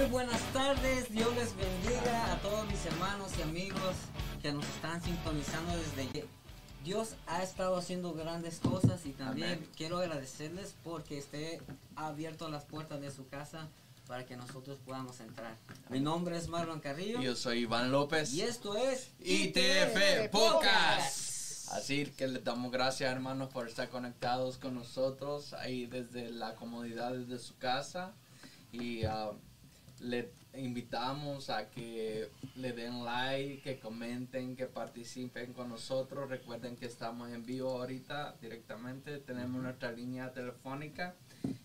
Muy buenas tardes, Dios les bendiga a todos mis hermanos y amigos que nos están sintonizando desde Dios ha estado haciendo grandes cosas y también Amén. quiero agradecerles porque esté abierto las puertas de su casa para que nosotros podamos entrar. Mi nombre es Marlon Carrillo Yo soy Iván López. y esto es ITF Podcast. Así que les damos gracias hermanos por estar conectados con nosotros ahí desde la comodidad de su casa y ah, le invitamos a que le den like, que comenten, que participen con nosotros. Recuerden que estamos en vivo ahorita directamente. Tenemos nuestra línea telefónica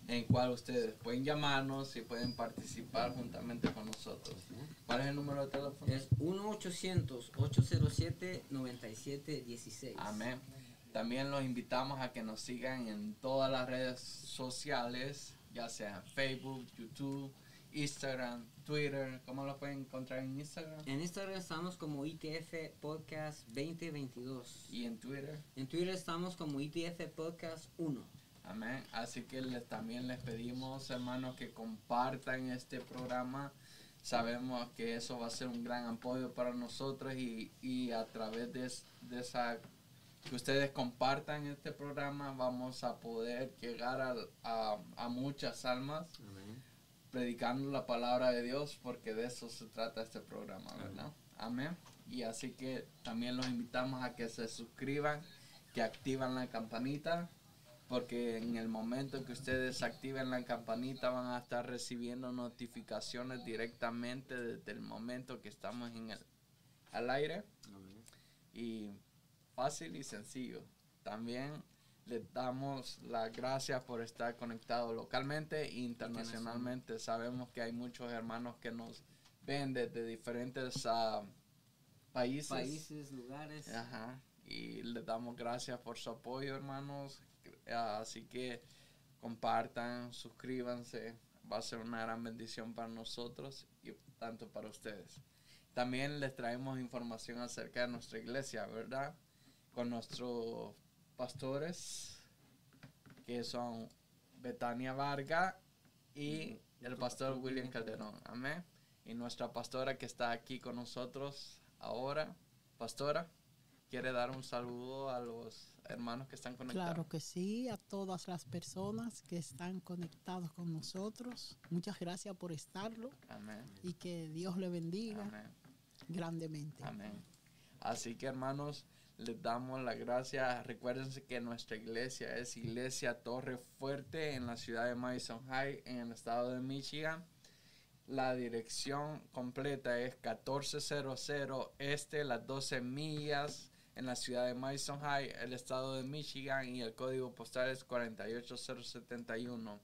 en cual ustedes pueden llamarnos y pueden participar juntamente con nosotros. ¿Cuál es el número de teléfono? Es 1-800-807-9716. Amén. También los invitamos a que nos sigan en todas las redes sociales, ya sea Facebook, YouTube, Instagram, Twitter. ¿Cómo lo pueden encontrar en Instagram? En Instagram estamos como ITF Podcast 2022. Y en Twitter. En Twitter estamos como ITF Podcast 1. Amén. Así que les, también les pedimos, hermanos, que compartan este programa. Sabemos que eso va a ser un gran apoyo para nosotros y, y a través de, de esa que ustedes compartan este programa vamos a poder llegar al- a, a muchas almas Amén. Predicando la palabra de Dios porque de eso se trata este programa, ¿verdad? Amén. Y así que también los invitamos a que se suscriban, que activan la campanita, porque en el momento que ustedes activen la campanita van a estar recibiendo notificaciones directamente desde el momento que estamos en el al aire Amén. y fácil y sencillo. También les damos las gracias por estar conectados localmente e internacionalmente. Sabemos que hay muchos hermanos que nos ven desde diferentes ah, países. Países, lugares. Ajá. Y les damos gracias por su apoyo, hermanos. Ah, Así que compartan, suscríbanse. Va a ser una gran bendición para nosotros y tanto para ustedes. También les traemos información acerca de nuestra iglesia, ¿verdad? Con nuestros pastores, que son Betania Varga y el pastor William Calderón. Amén. Y nuestra pastora que está aquí con nosotros ahora. Pastora, ¿quiere dar un saludo a los hermanos que están conectados? Claro que sí, a todas las personas que están conectados con nosotros. Muchas gracias por estarlo Amén. y que Dios le bendiga Amén. grandemente. Amén. Así que hermanos, les damos las gracias. Recuérdense que nuestra iglesia es Iglesia Torre Fuerte en la ciudad de Madison High, en el estado de Michigan. La dirección completa es 1400 Este, las 12 millas en la ciudad de Madison High, el estado de Michigan y el código postal es 48071.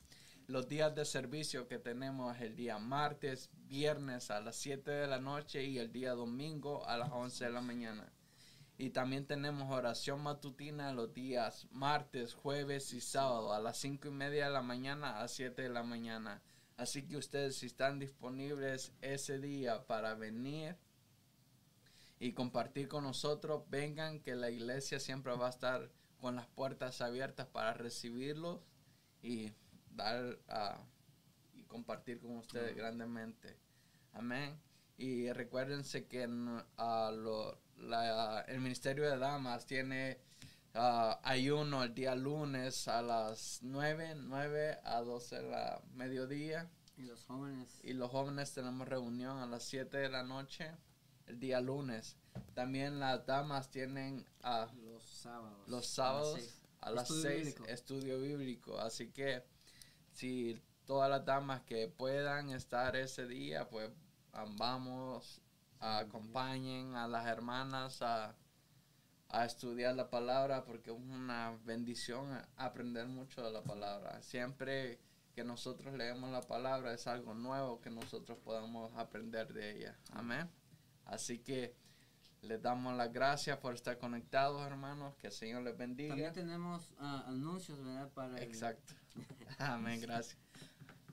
Los días de servicio que tenemos es el día martes, viernes a las 7 de la noche y el día domingo a las 11 de la mañana. Y también tenemos oración matutina los días martes, jueves y sábado a las 5 y media de la mañana a 7 de la mañana. Así que ustedes si están disponibles ese día para venir y compartir con nosotros, vengan que la iglesia siempre va a estar con las puertas abiertas para recibirlos y dar ah, y compartir con ustedes grandemente. Amén. Y recuérdense que en, ah, lo- la- el Ministerio de Damas tiene ah, ayuno el día lunes a las 9, 9 a 12 de la mediodía. Y los jóvenes. Y los jóvenes tenemos reunión a las 7 de la noche el día lunes. También las damas tienen ah, Los sábados. los sábados a las Estudio 6 bíblico. estudio bíblico. Así que si todas las damas que puedan estar ese día, pues vamos, acompañen a las hermanas a, a estudiar la palabra porque es una bendición aprender mucho de la palabra. Siempre que nosotros leemos la palabra es algo nuevo que nosotros podamos aprender de ella. Amén. Así que les damos las gracias por estar conectados, hermanos. Que el Señor les bendiga. También tenemos ah, anuncios, ¿verdad? Para el- Exacto. Amén, gracias.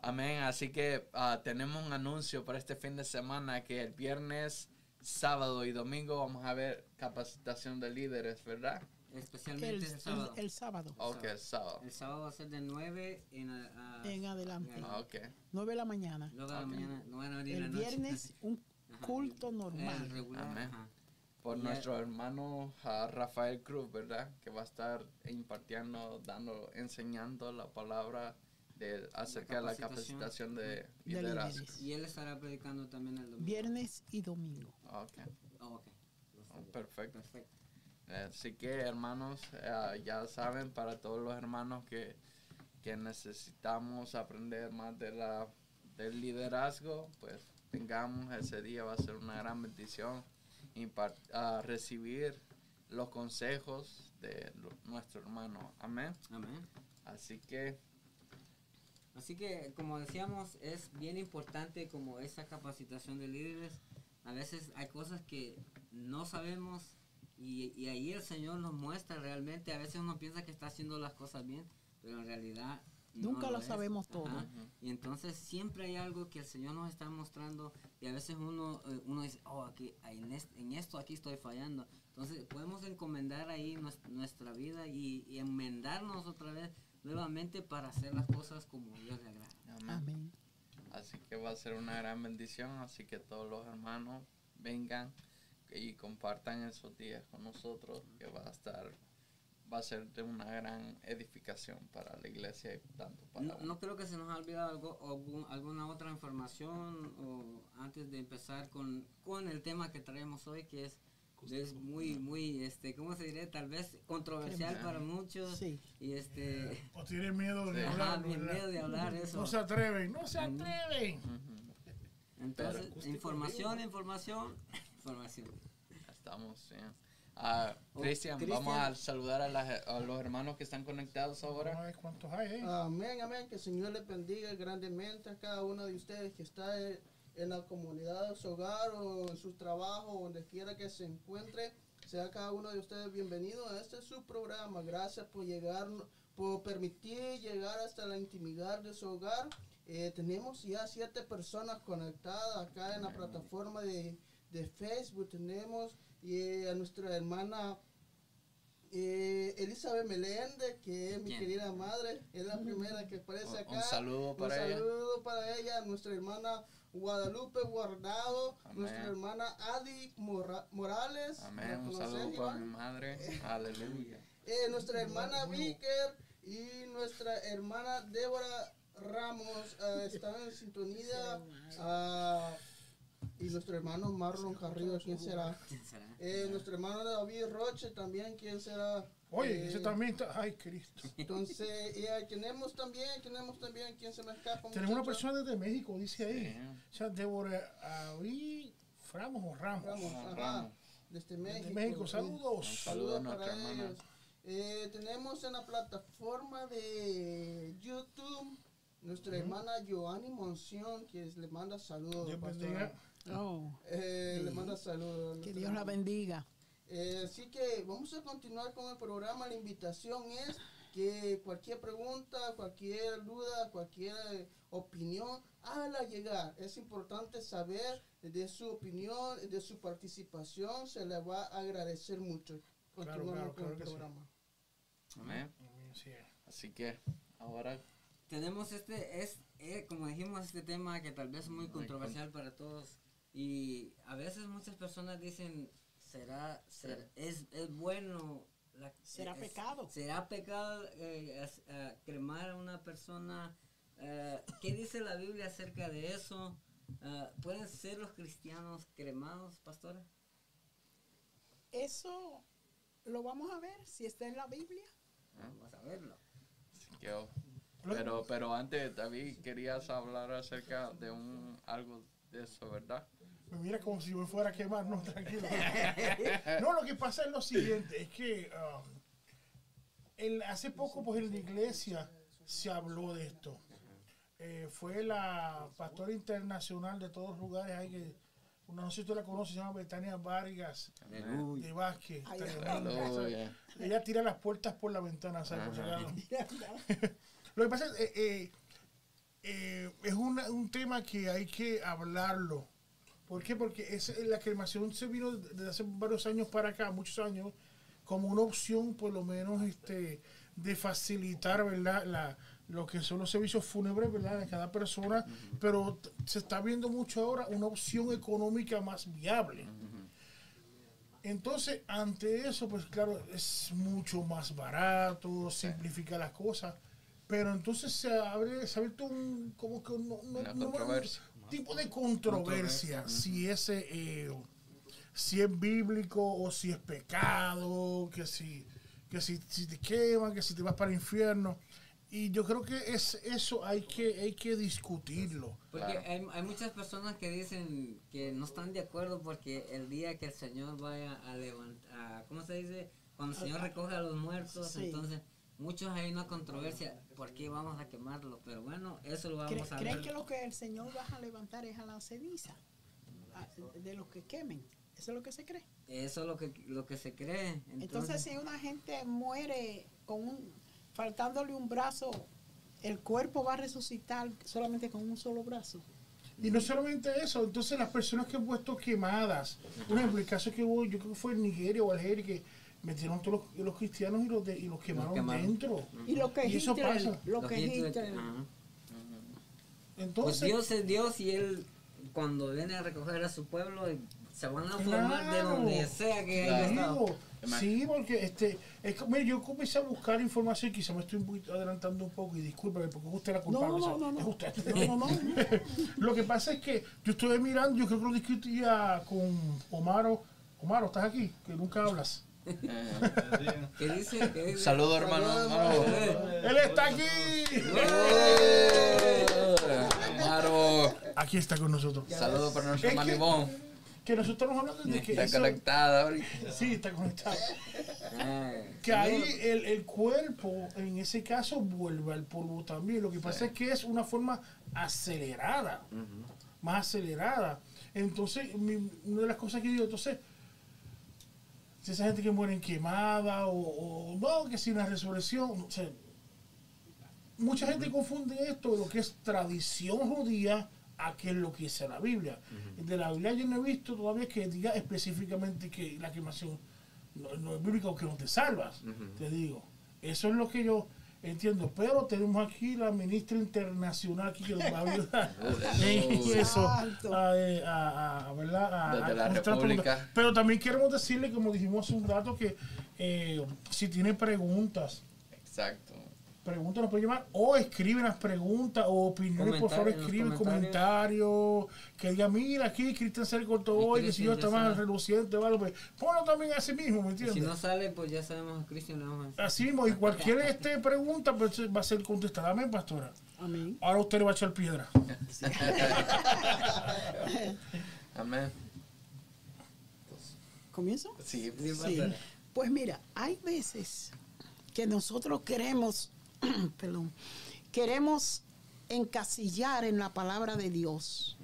Amén. Así que ah, tenemos un anuncio para este fin de semana que el viernes, sábado y domingo vamos a ver capacitación de líderes, ¿verdad? especialmente El, el, sábado. el- el sábado. Ok, el sábado. El sábado va a ser de 9 en, adelante. en- Ah, ok. 9 de la mañana. Luego de la mañana, no van a venir en El la noche. viernes un culto el- normal. el Amén. Por nuestro hermano ah, Rafael Cruz, ¿verdad? Que va a estar impartiendo, dando, enseñando la palabra de, acerca de la capacitación. de de liderazgo. Y él estará predicando también el domingo. Viernes y domingo. Ah, Ok, Oh, ok. Oh, perfecto. Perfecto. Así que hermanos, eh, ya saben, para todos los hermanos que, que necesitamos aprender más de la, del liderazgo, pues tengamos ese día, va a ser una gran bendición ah, recibir los consejos de lo- nuestro hermano. Amén. Amén. Así que, Así que, como decíamos, es bien importante como esa capacitación de líderes. A veces hay cosas que no sabemos y, y ahí el Señor nos muestra realmente. A veces uno piensa que está haciendo las cosas bien, pero en realidad no Nunca lo es. sabemos todo. Ajá. Y entonces siempre hay algo que el Señor nos está mostrando y a veces uno, eh, uno dice, oh, aquí, en, est- en esto aquí estoy fallando. Entonces podemos encomendar ahí nues- nuestra vida y, y enmendarnos otra vez nuevamente para hacer las cosas como Dios le agrada. amén. Amén. Así que va a ser una gran bendición. Así que todos los hermanos vengan y compartan esos días con nosotros, que va a estar, va a ser de una gran edificación para la iglesia y tanto para No, no creo que se nos ha olvidado algo, algún- alguna otra información o antes de empezar con, con el tema que traemos hoy, que es, es muy, muy, este, ¿cómo se diría? Tal vez controversial Ajá. para muchos. Sí. Y este, O tienen miedo de Sí. ajá, hablar. bien miedo de hablar eso. No se atreven, no se atreven. Entonces, información, información, información. Estamos, sí. Ah, Oh, Cristian, vamos a saludar a, las- a los hermanos que están conectados ahora. Ay, ¿Cuántos hay, eh? Amén, amén. Que el Señor les bendiga grandemente a cada uno de ustedes que está en, en la comunidad de su hogar o en su trabajo, donde quiera que se encuentre. Sea cada uno de ustedes bienvenido a este su programa. Gracias por llegar, por permitir llegar hasta la intimidad de su hogar. Eh, tenemos ya siete personas conectadas acá en la plataforma de, de Facebook. Tenemos eh, a nuestra hermana eh, Elizabeth Meléndez, que es mi Bien. querida madre, es la primera que aparece Un- acá. un saludo para Un ella. saludo para ella, nuestra hermana Guadalupe Guardado, Amén. nuestra hermana Adi Mora- Morales. ¿la Amén. Un conoces, saludo para Iván? mi madre. Aleluya. Eh, nuestra hermana Vicker y nuestra hermana Débora Ramos eh, están en sintonía. ah, y nuestro hermano Marlon Carrillo, ¿quién será? ¿Quién será? Eh, nuestro hermano David Roche también, ¿quién será? Oye, Eh, ese también está. Ay, Cristo. Entonces, tenemos también, tenemos también, ¿quién se me escapa? Tenemos una persona desde México, dice ahí. Sí. O sea, Débora Abril Framos o Ramos. Ramos, Ramos. ajá, desde México. Desde México, saludos. Saludos a Saludos nuestra para hermana. ellos. Eh, tenemos en la plataforma de YouTube nuestra hermana Joanny Monción, que le manda saludos. Dios bendiga. Oh, Eh, Le manda saludos. que Dios la hermana. bendiga. Eh, así que vamos a continuar con el programa. La invitación es que cualquier pregunta, cualquier duda, cualquier opinión, hágala llegar. Es importante saber de su opinión, de su participación. Se le va a agradecer mucho. Claro, Continuamos claro, con claro el que sí. programa. Amén. Amén, sí. Así que ahora Tenemos este, es, eh, como dijimos, este tema que tal vez es Muy controversial para todos. Y a veces muchas personas dicen, será, ser- es, es bueno. la- ¿Será es- pecado? ¿Será pecado eh, as- ah, cremar a una persona? Eh, ¿Qué dice la Biblia acerca de eso? Ah, ¿Pueden ser los cristianos cremados, pastora? Eso lo vamos a ver si está en la Biblia. Vamos a verlo. Oh, pero, pero antes, David, querías hablar acerca de un algo de eso, ¿verdad? Me mira como si me fuera a quemar, no, tranquilo. No, lo que pasa es lo siguiente, es que um, en- hace poco pues en la iglesia se habló de esto. Eh, fue la pastora internacional de todos los lugares, hay que, una no sé si usted la conoce, se llama Betania Vargas de Vázquez. Ay. Aleluya. Ella tira las puertas por la ventana, ¿sabes? Lo que pasa es eh, eh, eh, es una- un tema que hay que hablarlo. ¿Por qué? Porque es, la cremación se vino desde hace varios años para acá, muchos años, como una opción, por lo menos, este, de facilitar, ¿verdad? La, lo que son los servicios fúnebres, ¿verdad? De cada persona, pero se está viendo mucho ahora una opción económica más viable. Entonces, ante eso, pues claro, es mucho más barato, simplifica las cosas, pero entonces se abre, se ha abierto un, como que no, no- Una no- controversia. un tipo de controversia, si ese, eh, si es bíblico o si es pecado, que si, que si, si te queman, que si te vas para el infierno. Y yo creo que es eso hay que, hay que discutirlo. Porque Claro. hay, hay muchas personas que dicen que no están de acuerdo porque el día que el Señor vaya a levantar, ¿cómo se dice? Cuando el Señor recoge a los muertos, Sí. entonces muchos hay una controversia, ¿por qué vamos a quemarlo? Pero bueno, eso lo ¿Cre- vamos a ¿Creen ver. que lo que el Señor va a levantar es a la ceniza? A- de los que quemen. Eso es lo que se cree. Eso es lo que, lo que se cree. Entonces, Entonces, si una gente muere con un, faltándole un brazo, el cuerpo va a resucitar solamente con un solo brazo. Y no solamente eso, entonces las personas que han puesto quemadas, por ejemplo, el caso que hubo, yo creo que fue en Nigeria o Algeria, que metieron todos los, los cristianos y los, de- y los quemaron, quemaron. dentro. Y lo que Y eso pasa. lo que Hitler-. Pues Entonces, Dios es Dios y Él, cuando viene a recoger a su pueblo, se van a formar de donde sea que Claro. haya estado. sí, porque este, es que, mire, yo comencé a buscar información, quizá me estoy un poquito adelantando un poco, y discúlpeme, porque es usted la culpable. no, no, no. es usted. No, no, no. Lo que pasa es que yo estuve mirando, yo creo que lo discutía con Omaro. Omaro, ¿estás aquí? Que nunca hablas. Eh, ¿Qué dice? ¿Qué dice? Saludos, hermano. hermano. ¡Él está aquí! Eh, Maro. Aquí está con nosotros. Saludos para nuestro Es hermano que- nosotros estamos hablando de que Está eso- conectada ahorita. Sí, está conectado. Ah, Que ahí el, el cuerpo, en ese caso, vuelve al polvo también. Lo que pasa es que es una forma acelerada, más acelerada. Entonces, mi- una de las cosas que digo, entonces, si esa gente que muere quemada o, o no, que si una resurrección, o sea, mucha gente confunde esto, lo que es tradición judía, a qué es lo que dice la Biblia. De la Biblia yo no he visto todavía que diga específicamente que la quemación no, no es bíblica o que no te salvas, te digo. Eso es lo que yo entiendo. Pero tenemos aquí la ministra internacional aquí que nos va a ayudar en eso. A, eh, a- a- ¿verdad? A- la contestar República. Pero también queremos decirle, como dijimos hace un rato, que eh, si tiene preguntas, Exacto. Preguntas nos puede llamar o escriben las preguntas o opiniones, por favor, escriben comentarios. comentarios que diga, mira, aquí Cristian se le cortó hoy, que si yo está más reluciente, ¿vale? Pues ponlo también así mismo, ¿me Si entiendes? no sale, pues ya sabemos a Cristian le vamos a decir. Así mismo, y cualquier este, pregunta pues, va a ser contestada. Amén, pastora. Amén. Ahora usted le va a echar piedra. Amén. ¿Comienzo? Sí. Pues mira, hay veces que nosotros queremos, perdón, queremos encasillar en la palabra de Dios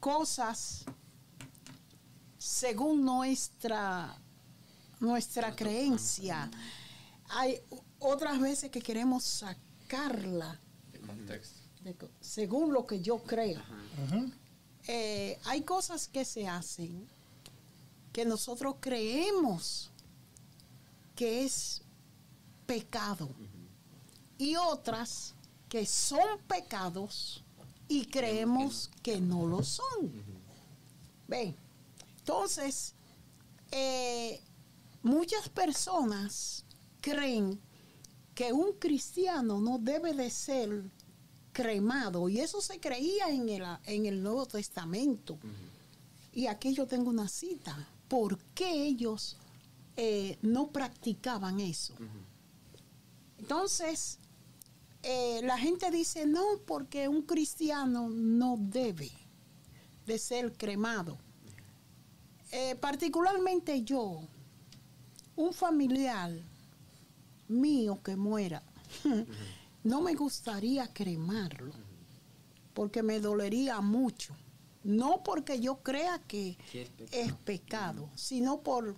cosas según nuestra nuestra creencia. Hay otras veces que queremos sacarla contexto. de según lo que yo creo. Eh, hay cosas que se hacen que nosotros creemos que es pecado y otras que son pecados y creemos que no lo son. Ven, entonces, eh, muchas personas creen que un cristiano no debe de ser cremado y eso se creía en el, en el Nuevo Testamento. Y aquí yo tengo una cita. ¿Por qué ellos eh, no practicaban eso? Entonces, eh, la gente dice, no, porque un cristiano no debe de ser cremado. Eh, particularmente yo, un familiar mío que muera, no me gustaría cremarlo, porque me dolería mucho. No porque yo crea que es pecado, sino por...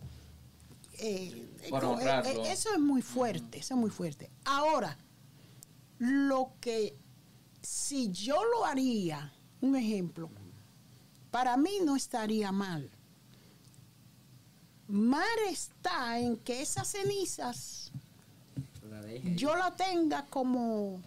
eh, Por eh, eh, eso es muy fuerte, eso es muy fuerte. Ahora, lo que si yo lo haría, un ejemplo, para mí no estaría mal. Mar está en que esas cenizas La yo la tenga como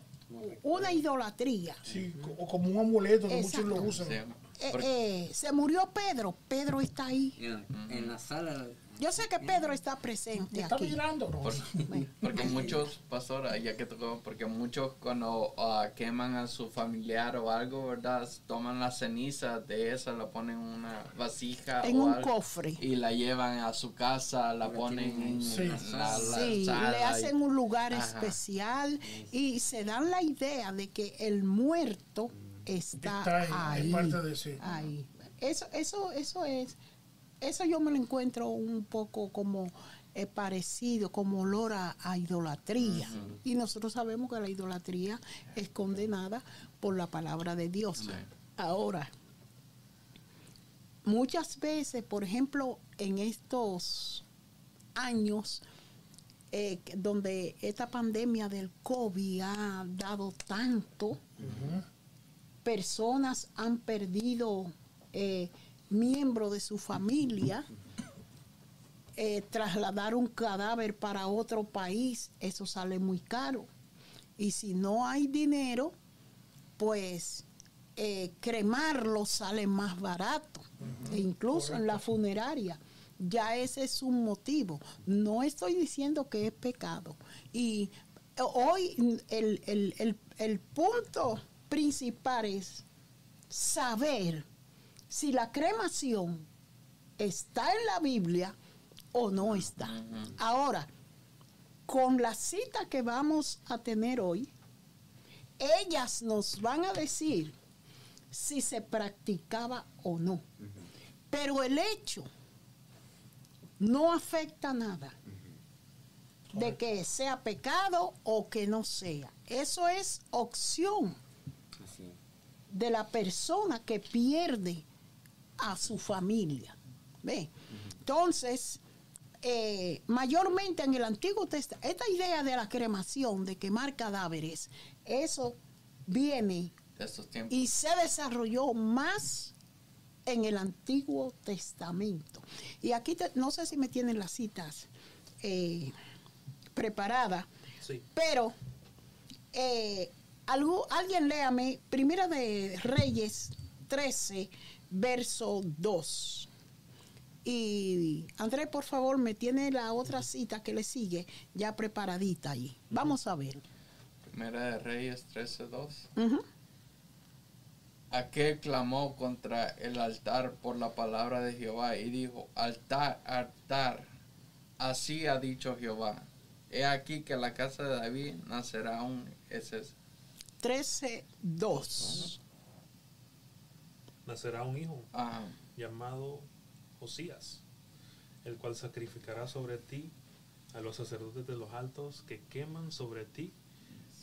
una idolatría. Sí, o como un amuleto que muchos lo usan. Eh, eh, se murió Pedro, Pedro está ahí. En, en la sala. Yo sé que Pedro está presente Está aquí. mirando. Por- porque muchos, pastora, ya que tocó, porque muchos cuando ah, queman a su familiar o algo, ¿verdad? Toman la ceniza de esa, la ponen en una vasija En o un algo, cofre. y la llevan a su casa, la ponen en Sí. la, la Sí, sala le y- hacen un lugar Ajá. especial y se dan la idea de que el muerto está, Está ahí, ahí. es parte de sí. ahí. Eso, eso, eso es, eso yo me lo encuentro un poco como eh, parecido, como olor a, a idolatría. Y nosotros sabemos que la idolatría es condenada por la palabra de Dios. Ahora, muchas veces, por ejemplo, en estos años, eh, donde esta pandemia del COVID ha dado tanto, personas han perdido eh, miembros de su familia, eh, trasladar un cadáver para otro país, eso sale muy caro. Y si no hay dinero, pues eh, cremarlo sale más barato, e incluso en la funeraria. Ya ese es un motivo. No estoy diciendo que es pecado. Y hoy el, el- el- el punto principal es saber si la cremación está en la Biblia o no está. Ahora, con la cita que vamos a tener hoy, ellas nos van a decir si se practicaba o no. Pero el hecho no afecta nada de que sea pecado o que no sea. Eso es opción de la persona que pierde a su familia. ¿Ve? Entonces, eh, mayormente en el Antiguo Testamento, esta idea de la cremación, de quemar cadáveres, eso viene de estos tiempos. y se desarrolló más en el Antiguo Testamento. Y aquí te- no sé si me tienen las citas eh, preparadas, Sí. pero eh, algo, alguien léame Primera de Reyes 13, verso 2. Y Andrés, por favor, me tiene la otra cita que le sigue ya preparadita ahí. Vamos a ver. Primera de Reyes 13.2. Ujú. Aquel clamó contra el altar por la palabra de Jehová y dijo, altar, altar, así ha dicho Jehová. He aquí que la casa de David nacerá un... Ese es 13, 2. Nacerá un hijo llamado Josías, el cual sacrificará sobre ti a los sacerdotes de los altos que queman sobre ti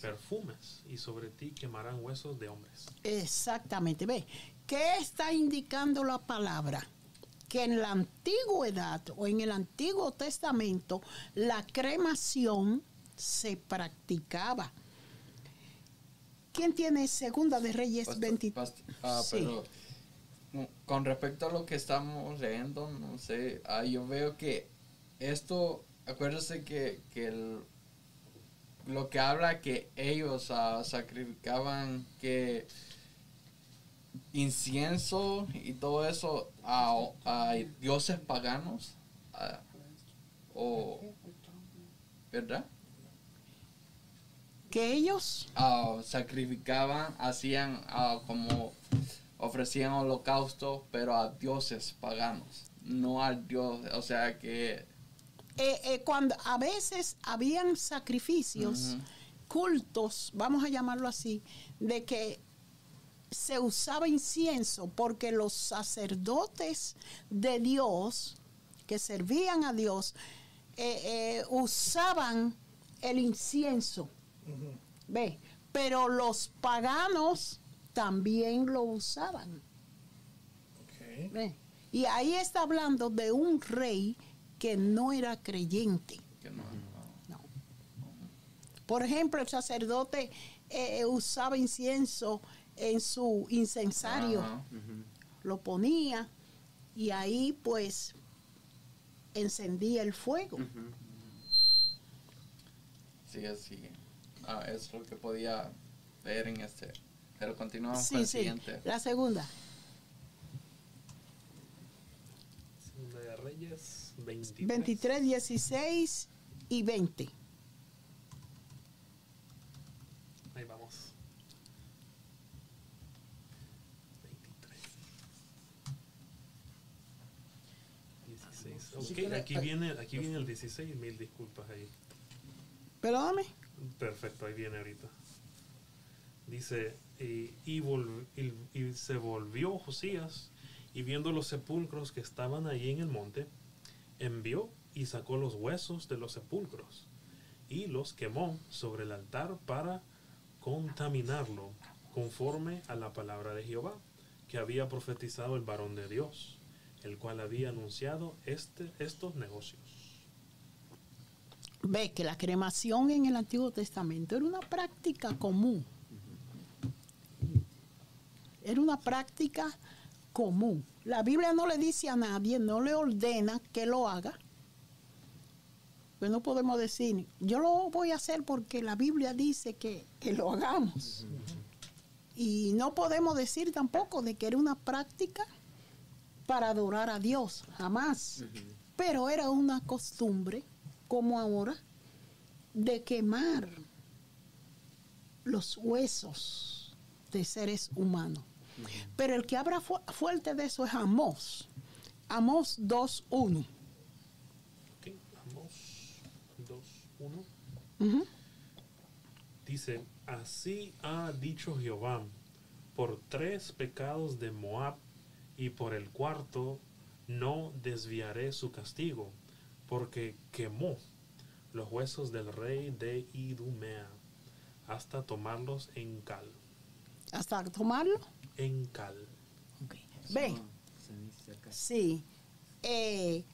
perfumes y sobre ti quemarán huesos de hombres. Exactamente. Ve, ¿qué está indicando la palabra? Que en la antigüedad o en el Antiguo Testamento la cremación se practicaba. ¿Quién tiene Segunda de Reyes pastor- 23? past- ah, Sí. Con respecto a lo que estamos leyendo, no sé, ah, yo veo que esto, acuérdese que, que el- lo que habla que ellos ah, sacrificaban que incienso y todo eso a, a dioses paganos, ah, o, ¿verdad? Que ellos, ah, sacrificaban, hacían como ofrecían holocausto, pero a dioses paganos, no al dios, o sea que eh, eh, cuando a veces habían sacrificios, cultos, vamos a llamarlo así, de que se usaba incienso porque los sacerdotes de Dios que servían a Dios eh, eh, usaban el incienso. ¿ve? Pero los paganos también lo usaban. Y ahí está hablando de un rey que no era creyente. que no, No. Por ejemplo, el sacerdote eh, usaba incienso en su incensario, Ajá. lo ponía y ahí pues encendía el fuego. Sí, así. Ah, es lo que podía ver en este. Pero continuamos con Sí, el sí. siguiente. La segunda. Segunda de Reyes 23. 23, 16 y 20. Ahí vamos. 23. 16. Si Ok, aquí viene, aquí viene el 16. Mil disculpas ahí. Perdóname. Perfecto, ahí viene ahorita. Dice, y, y vol- y- y se volvió Josías y viendo los sepulcros que estaban allí en el monte, envió y sacó los huesos de los sepulcros y los quemó sobre el altar para contaminarlo conforme a la palabra de Jehová que había profetizado el varón de Dios, el cual había anunciado este, estos negocios. Ve que la cremación en el Antiguo Testamento era una práctica común. Era una práctica común. La Biblia no le dice a nadie, no le ordena que lo haga. Pues no podemos decir, yo lo voy a hacer porque la Biblia dice que, que lo hagamos. Y no podemos decir tampoco de que era una práctica para adorar a Dios, jamás. Pero era una costumbre, como ahora, de quemar los huesos de seres humanos. Pero el que habla fu- fuerte de eso es Amós. Amós 2.1. Ok, Amós 2, 1. Ujú. Dice, así ha dicho Jehová, por tres pecados de Moab y por el cuarto no desviaré su castigo, porque quemó los huesos del rey de Idumea hasta tomarlos en cal. Hasta tomarlo. En cal. Ve, Son cenizas acá. sí. Eh,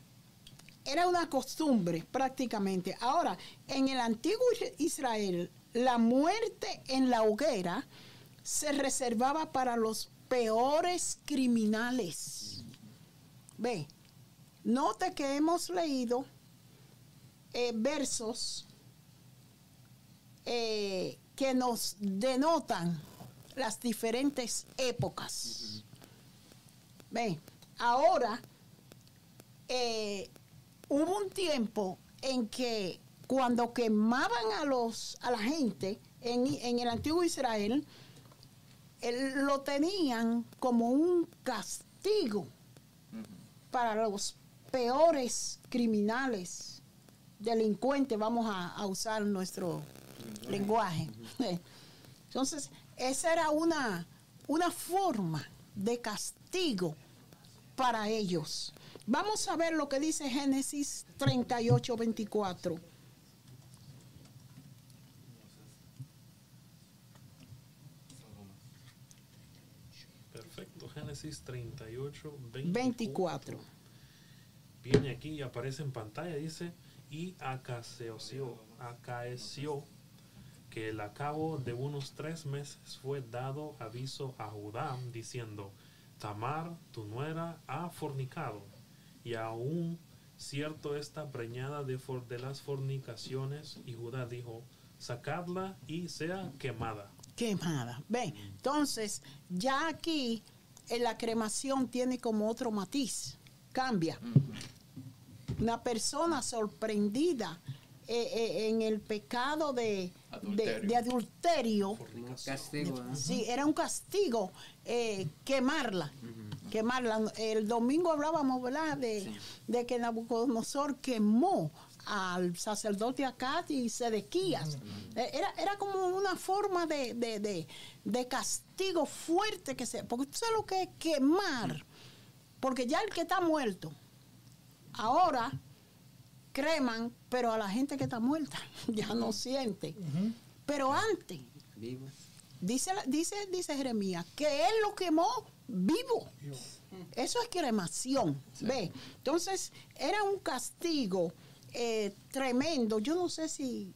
era una costumbre prácticamente. Ahora, en el antiguo Israel, la muerte en la hoguera se reservaba para los peores criminales. Ve, note que hemos leído eh, versos eh, que nos denotan las diferentes épocas. Ve, ahora eh, hubo un tiempo en que cuando quemaban a los a la gente en, en el antiguo Israel, el- lo tenían como un castigo para los peores criminales, delincuentes, vamos a usar nuestro lenguaje. Entonces, esa era una, una forma de castigo para ellos. Vamos a ver lo que dice Génesis 38, 24. Perfecto. Génesis 38, 24. 24. Viene aquí y aparece en pantalla, dice, y acaeció, acaeció que el acabo de unos tres meses fue dado aviso a Judá, diciendo, Tamar, tu nuera, ha fornicado, y aún cierto está preñada de, for- de las fornicaciones, y Judá dijo, sacadla y sea quemada. Quemada. Ven, entonces, ya aquí en la cremación tiene como otro matiz. Cambia. Una persona sorprendida eh, eh, en el pecado de de- de adulterio, castigo, ¿no? Sí, era un castigo eh, quemarla. Quemarla. El domingo hablábamos, ¿verdad? De, Sí. de que Nabucodonosor quemó al sacerdote Acad y Sedequías. Eh, Era, era como una forma de, de- de- de castigo fuerte que se. Porque tú sabes lo que es quemar. Porque ya el que está muerto, ahora creman, pero a la gente que está muerta ya no siente. Pero antes. Dice, dice, dice Jeremías que él lo quemó vivo. Eso es cremación. ¿Ve? Entonces, era un castigo eh, tremendo. Yo no sé si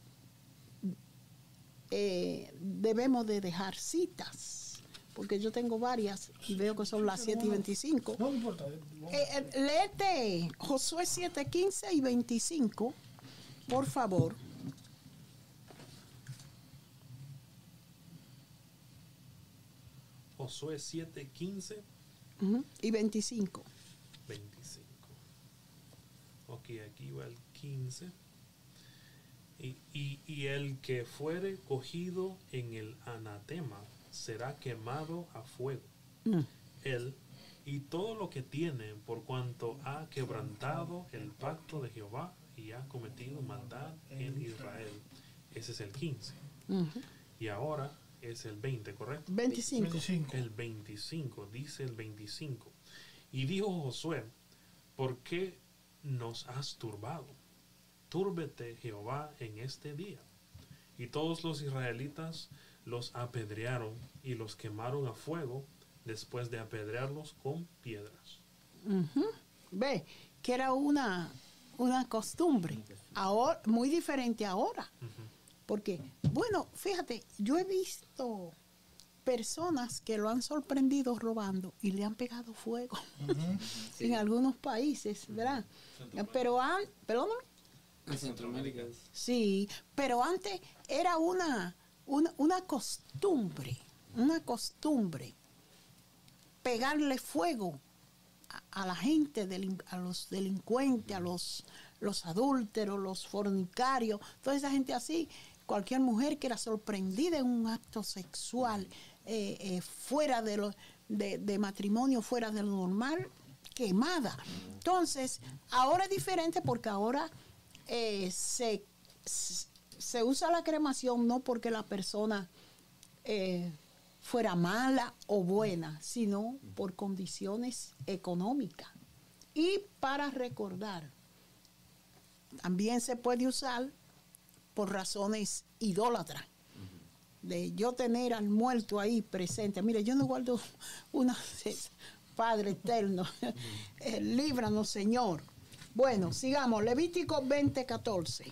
eh, debemos de dejar citas porque yo tengo varias y veo que son las 7 y 25. No importa. Eh, eh, léete Josué 7, 15 y 25, por favor. Josué 7, 15, Ujú, Y 25. 25. Ok, aquí va el 15. Y, y, y el que fuere cogido en el anatema será quemado a fuego. Mm. Él y todo lo que tiene por cuanto ha quebrantado el pacto de Jehová y ha cometido maldad en Israel. Ese es el 15. Ujú. Y ahora es el 20, ¿correcto? 25. 25. El 25, dice el 25. Y dijo Josué, ¿por qué nos has turbado? Túrbete Jehová en este día. Y todos los israelitas los apedrearon y los quemaron a fuego después de apedrearlos con piedras. Ujú. Ve, que era una, una costumbre, ahora, muy diferente ahora. Porque, bueno, fíjate, yo he visto personas que lo han sorprendido robando y le han pegado fuego en algunos países, ¿verdad? Pero, perdóname, En Centroamérica. Sí, pero antes era una, una, una costumbre, una costumbre pegarle fuego a, la gente, a los delincuentes, a los, los adúlteros, los fornicarios, toda esa gente así. Cualquier mujer que era sorprendida en un acto sexual eh, eh, fuera de, lo, de, de matrimonio, fuera de lo normal, quemada. Entonces, ahora es diferente porque ahora eh, se usa la cremación no porque la persona eh, fuera mala o buena, sino por condiciones económicas. Y para recordar, también se puede usar por razones idólatras. De yo tener al muerto ahí presente. Mire, yo no guardo una Padre eterno, eh, líbranos, Señor. Bueno, sigamos. Levítico 20, 14.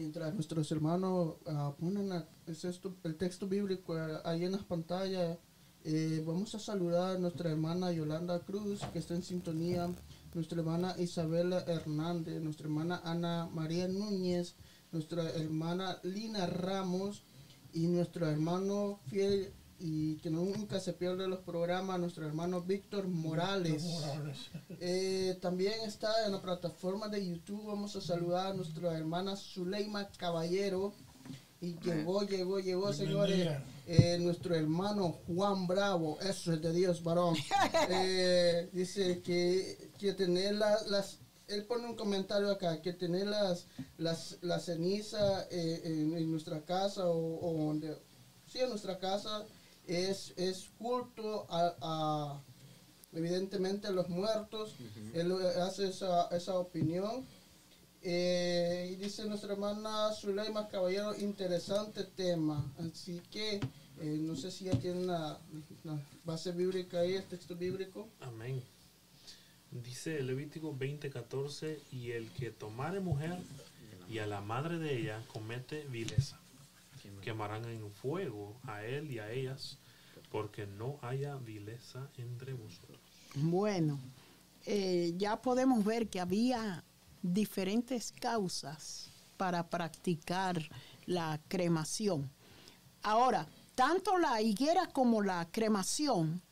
Mientras nuestros hermanos ah, ponen el texto bíblico ah, ahí en las pantallas, eh, vamos a saludar a nuestra hermana Yolanda Cruz, que está en sintonía, nuestra hermana Isabela Hernández, nuestra hermana Ana María Núñez, nuestra hermana Lina Ramos y nuestro hermano fiel y que nunca se pierde los programas, nuestro hermano Víctor Morales. Morales. Eh, también está en la plataforma de YouTube. Vamos a saludar a nuestra hermana Zuleima Caballero. Y llegó, llegó, llegó, Dios señores. eh, nuestro hermano Juan Bravo. Eso es de Dios, varón. Eh, dice que, que tener la- las. Él pone un comentario acá, que tener las, las, la ceniza eh, en, en nuestra casa o, o donde. Sí, en nuestra casa es, es culto a- a evidentemente a los muertos. Él hace esa, esa opinión. Eh, y dice nuestra hermana Zuleima Caballero, interesante tema. Así que eh, no sé si ya tiene una, una base bíblica ahí, el texto bíblico. Amén. Dice Levítico 20:14, y el que tomare mujer y a la madre de ella comete vileza, quemarán en fuego a él y a ellas, porque no haya vileza entre vosotros. Bueno, eh, ya podemos ver que había diferentes causas para practicar la cremación. Ahora, tanto la higuera como la cremación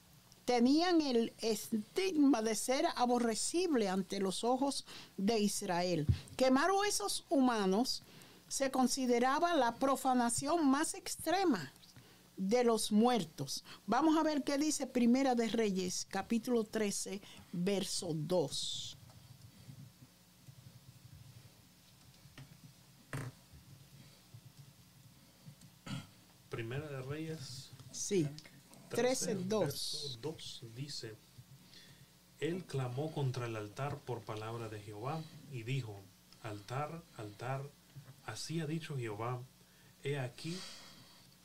tenían el estigma de ser aborrecible ante los ojos de Israel. Quemar huesos humanos se consideraba la profanación más extrema de los muertos. Vamos a ver qué dice Primera de Reyes, capítulo 13, verso 2. Primera de Reyes Sí, 13, 2. verso 2 dice, Él clamó contra el altar por palabra de Jehová y dijo, altar, altar, así ha dicho Jehová, he aquí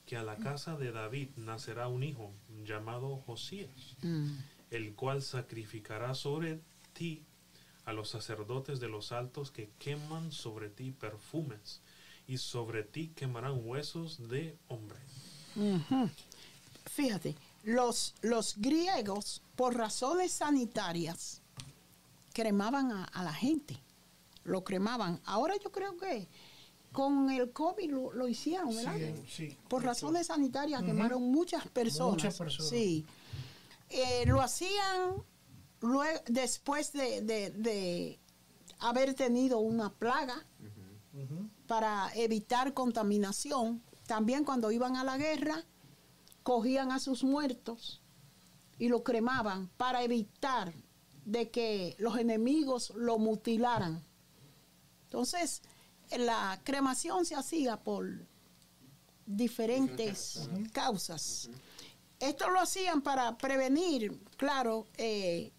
que a la casa de David nacerá un hijo llamado Josías, Mm, el cual sacrificará sobre ti a los sacerdotes de los altos que queman sobre ti perfumes, y sobre ti quemarán huesos de hombre. Fíjate, los, los griegos, por razones sanitarias, cremaban a, a la gente. Lo cremaban. Ahora yo creo que con el COVID lo, lo hicieron, ¿verdad? Sí, sí. Por razones sanitarias quemaron muchas personas. Muchas personas. Sí. Eh, lo hacían lue- después de, de- de haber tenido una plaga para evitar contaminación. También cuando iban a la guerra, cogían a sus muertos y lo cremaban para evitar de que los enemigos lo mutilaran. Entonces, la cremación se hacía por diferentes causas. Esto lo hacían para prevenir, claro, eh,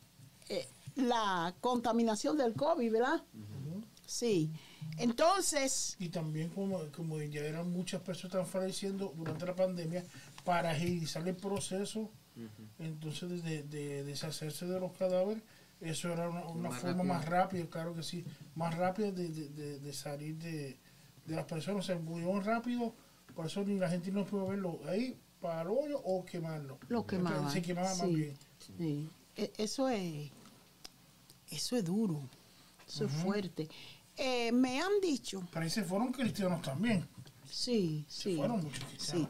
eh, la contaminación del COVID, ¿verdad? Sí. Entonces, Y también como, como ya eran muchas personas que estaban falleciendo durante la pandemia, para agilizar el proceso, entonces de, de deshacerse de los cadáveres, eso era una, una Más forma rápido. más rápida, claro que sí, más rápida de, de- de- de salir de, de las personas. O sea, murió rápido, por eso ni la gente no pudo verlo ahí para el hoyo o quemarlo. lo quemaban. Se quemaba más sí, bien. sí. E- Eso es, eso es duro, eso es fuerte. Eh, me han dicho, Parece que fueron cristianos también. sí, Se sí. fueron muchos Sí. cristianos.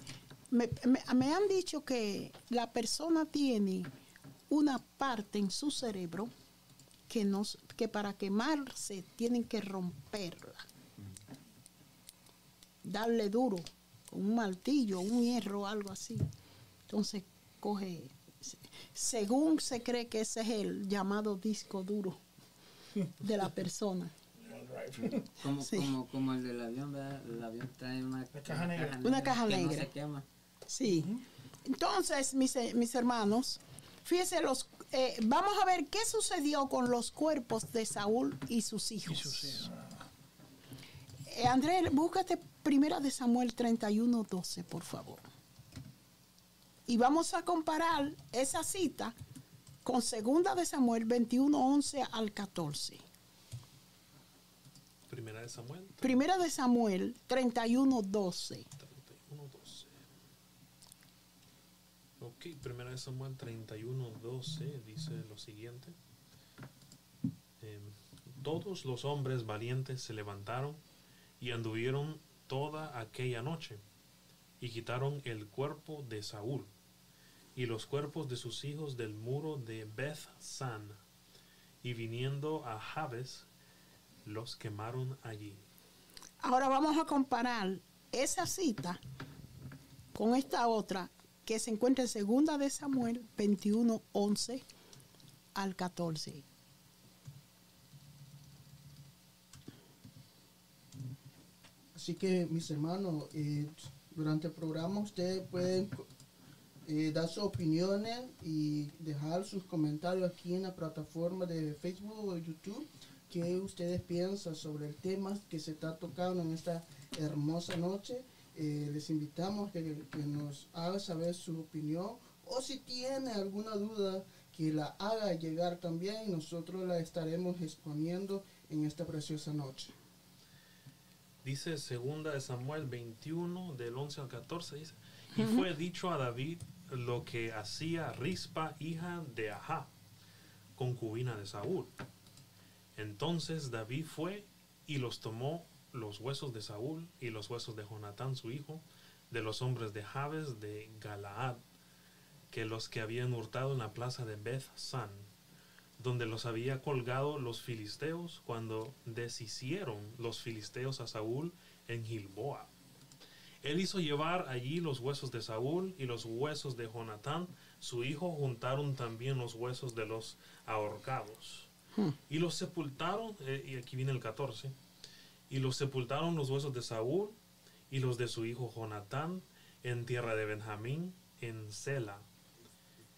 Me, me- me han dicho que la persona tiene una parte en su cerebro que, no, s- que para quemarse tienen que romperla. Darle duro, con un martillo, un hierro, algo así. Entonces coge, se- según se cree que ese es el llamado disco duro de la persona. Como, Sí. como, como el del avión, ¿verdad? El avión trae una, caja negra. Una caja que negra. No se quema. Sí. Entonces, mis, mis hermanos, fíjense, los, eh, vamos a ver qué sucedió con los cuerpos de Saúl y sus hijos. Y sus hijos. Eh, Andrés, búscate primera de Samuel 31, 12, por favor. Y vamos a comparar esa cita con segunda de Samuel 21, 11 al 14. Primera de Samuel Primera de Samuel 31, 12. 31, 12. Primera de Samuel 31, 12 dice lo siguiente. Em, Todos los hombres valientes se levantaron y anduvieron toda aquella noche y quitaron el cuerpo de Saúl y los cuerpos de sus hijos del muro de Beth-San y viniendo a Jabes los quemaron allí. Ahora vamos a comparar esa cita con esta otra que se encuentra en segunda de Samuel 21, 11 al 14. Así que, mis hermanos, eh, durante el programa ustedes pueden eh, dar sus opiniones y dejar sus comentarios aquí en la plataforma de Facebook o YouTube. ¿Qué ustedes piensan sobre el tema que se está tocando en esta hermosa noche? Eh, les invitamos que, que nos haga saber su opinión o si tiene alguna duda que la haga llegar también y nosotros la estaremos exponiendo en esta preciosa noche. Dice segunda de Samuel 21 del 11 al 14 dice, y fue dicho a David lo que hacía Rispa, hija de Ajá, concubina de Saúl. Entonces David fue y los tomó los huesos de Saúl y los huesos de Jonatán su hijo, de los hombres de Jabes de Galaad, que los que habían hurtado en la plaza de Beth San, donde los había colgado los filisteos cuando deshicieron los filisteos a Saúl en Gilboa. Él hizo llevar allí los huesos de Saúl y los huesos de Jonatán, su hijo, juntaron también los huesos de los ahorcados. Y los sepultaron, eh, y aquí viene el 14, y los sepultaron los huesos de Saúl y los de su hijo Jonatán en tierra de Benjamín, en Sela,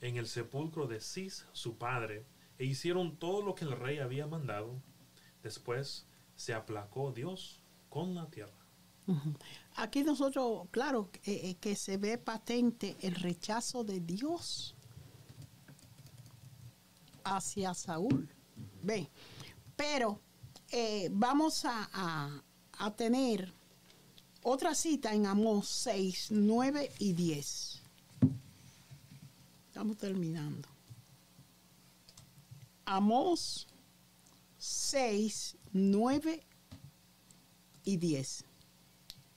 en el sepulcro de Cis, su padre, e hicieron todo lo que el rey había mandado. Después se aplacó Dios con la tierra. Aquí nosotros, claro, eh, que se ve patente el rechazo de Dios hacia Saúl. Ve, Pero eh, vamos a, a- a tener otra cita en Amós 6, 9 y 10. Estamos terminando. Amós 6, 9 y 10.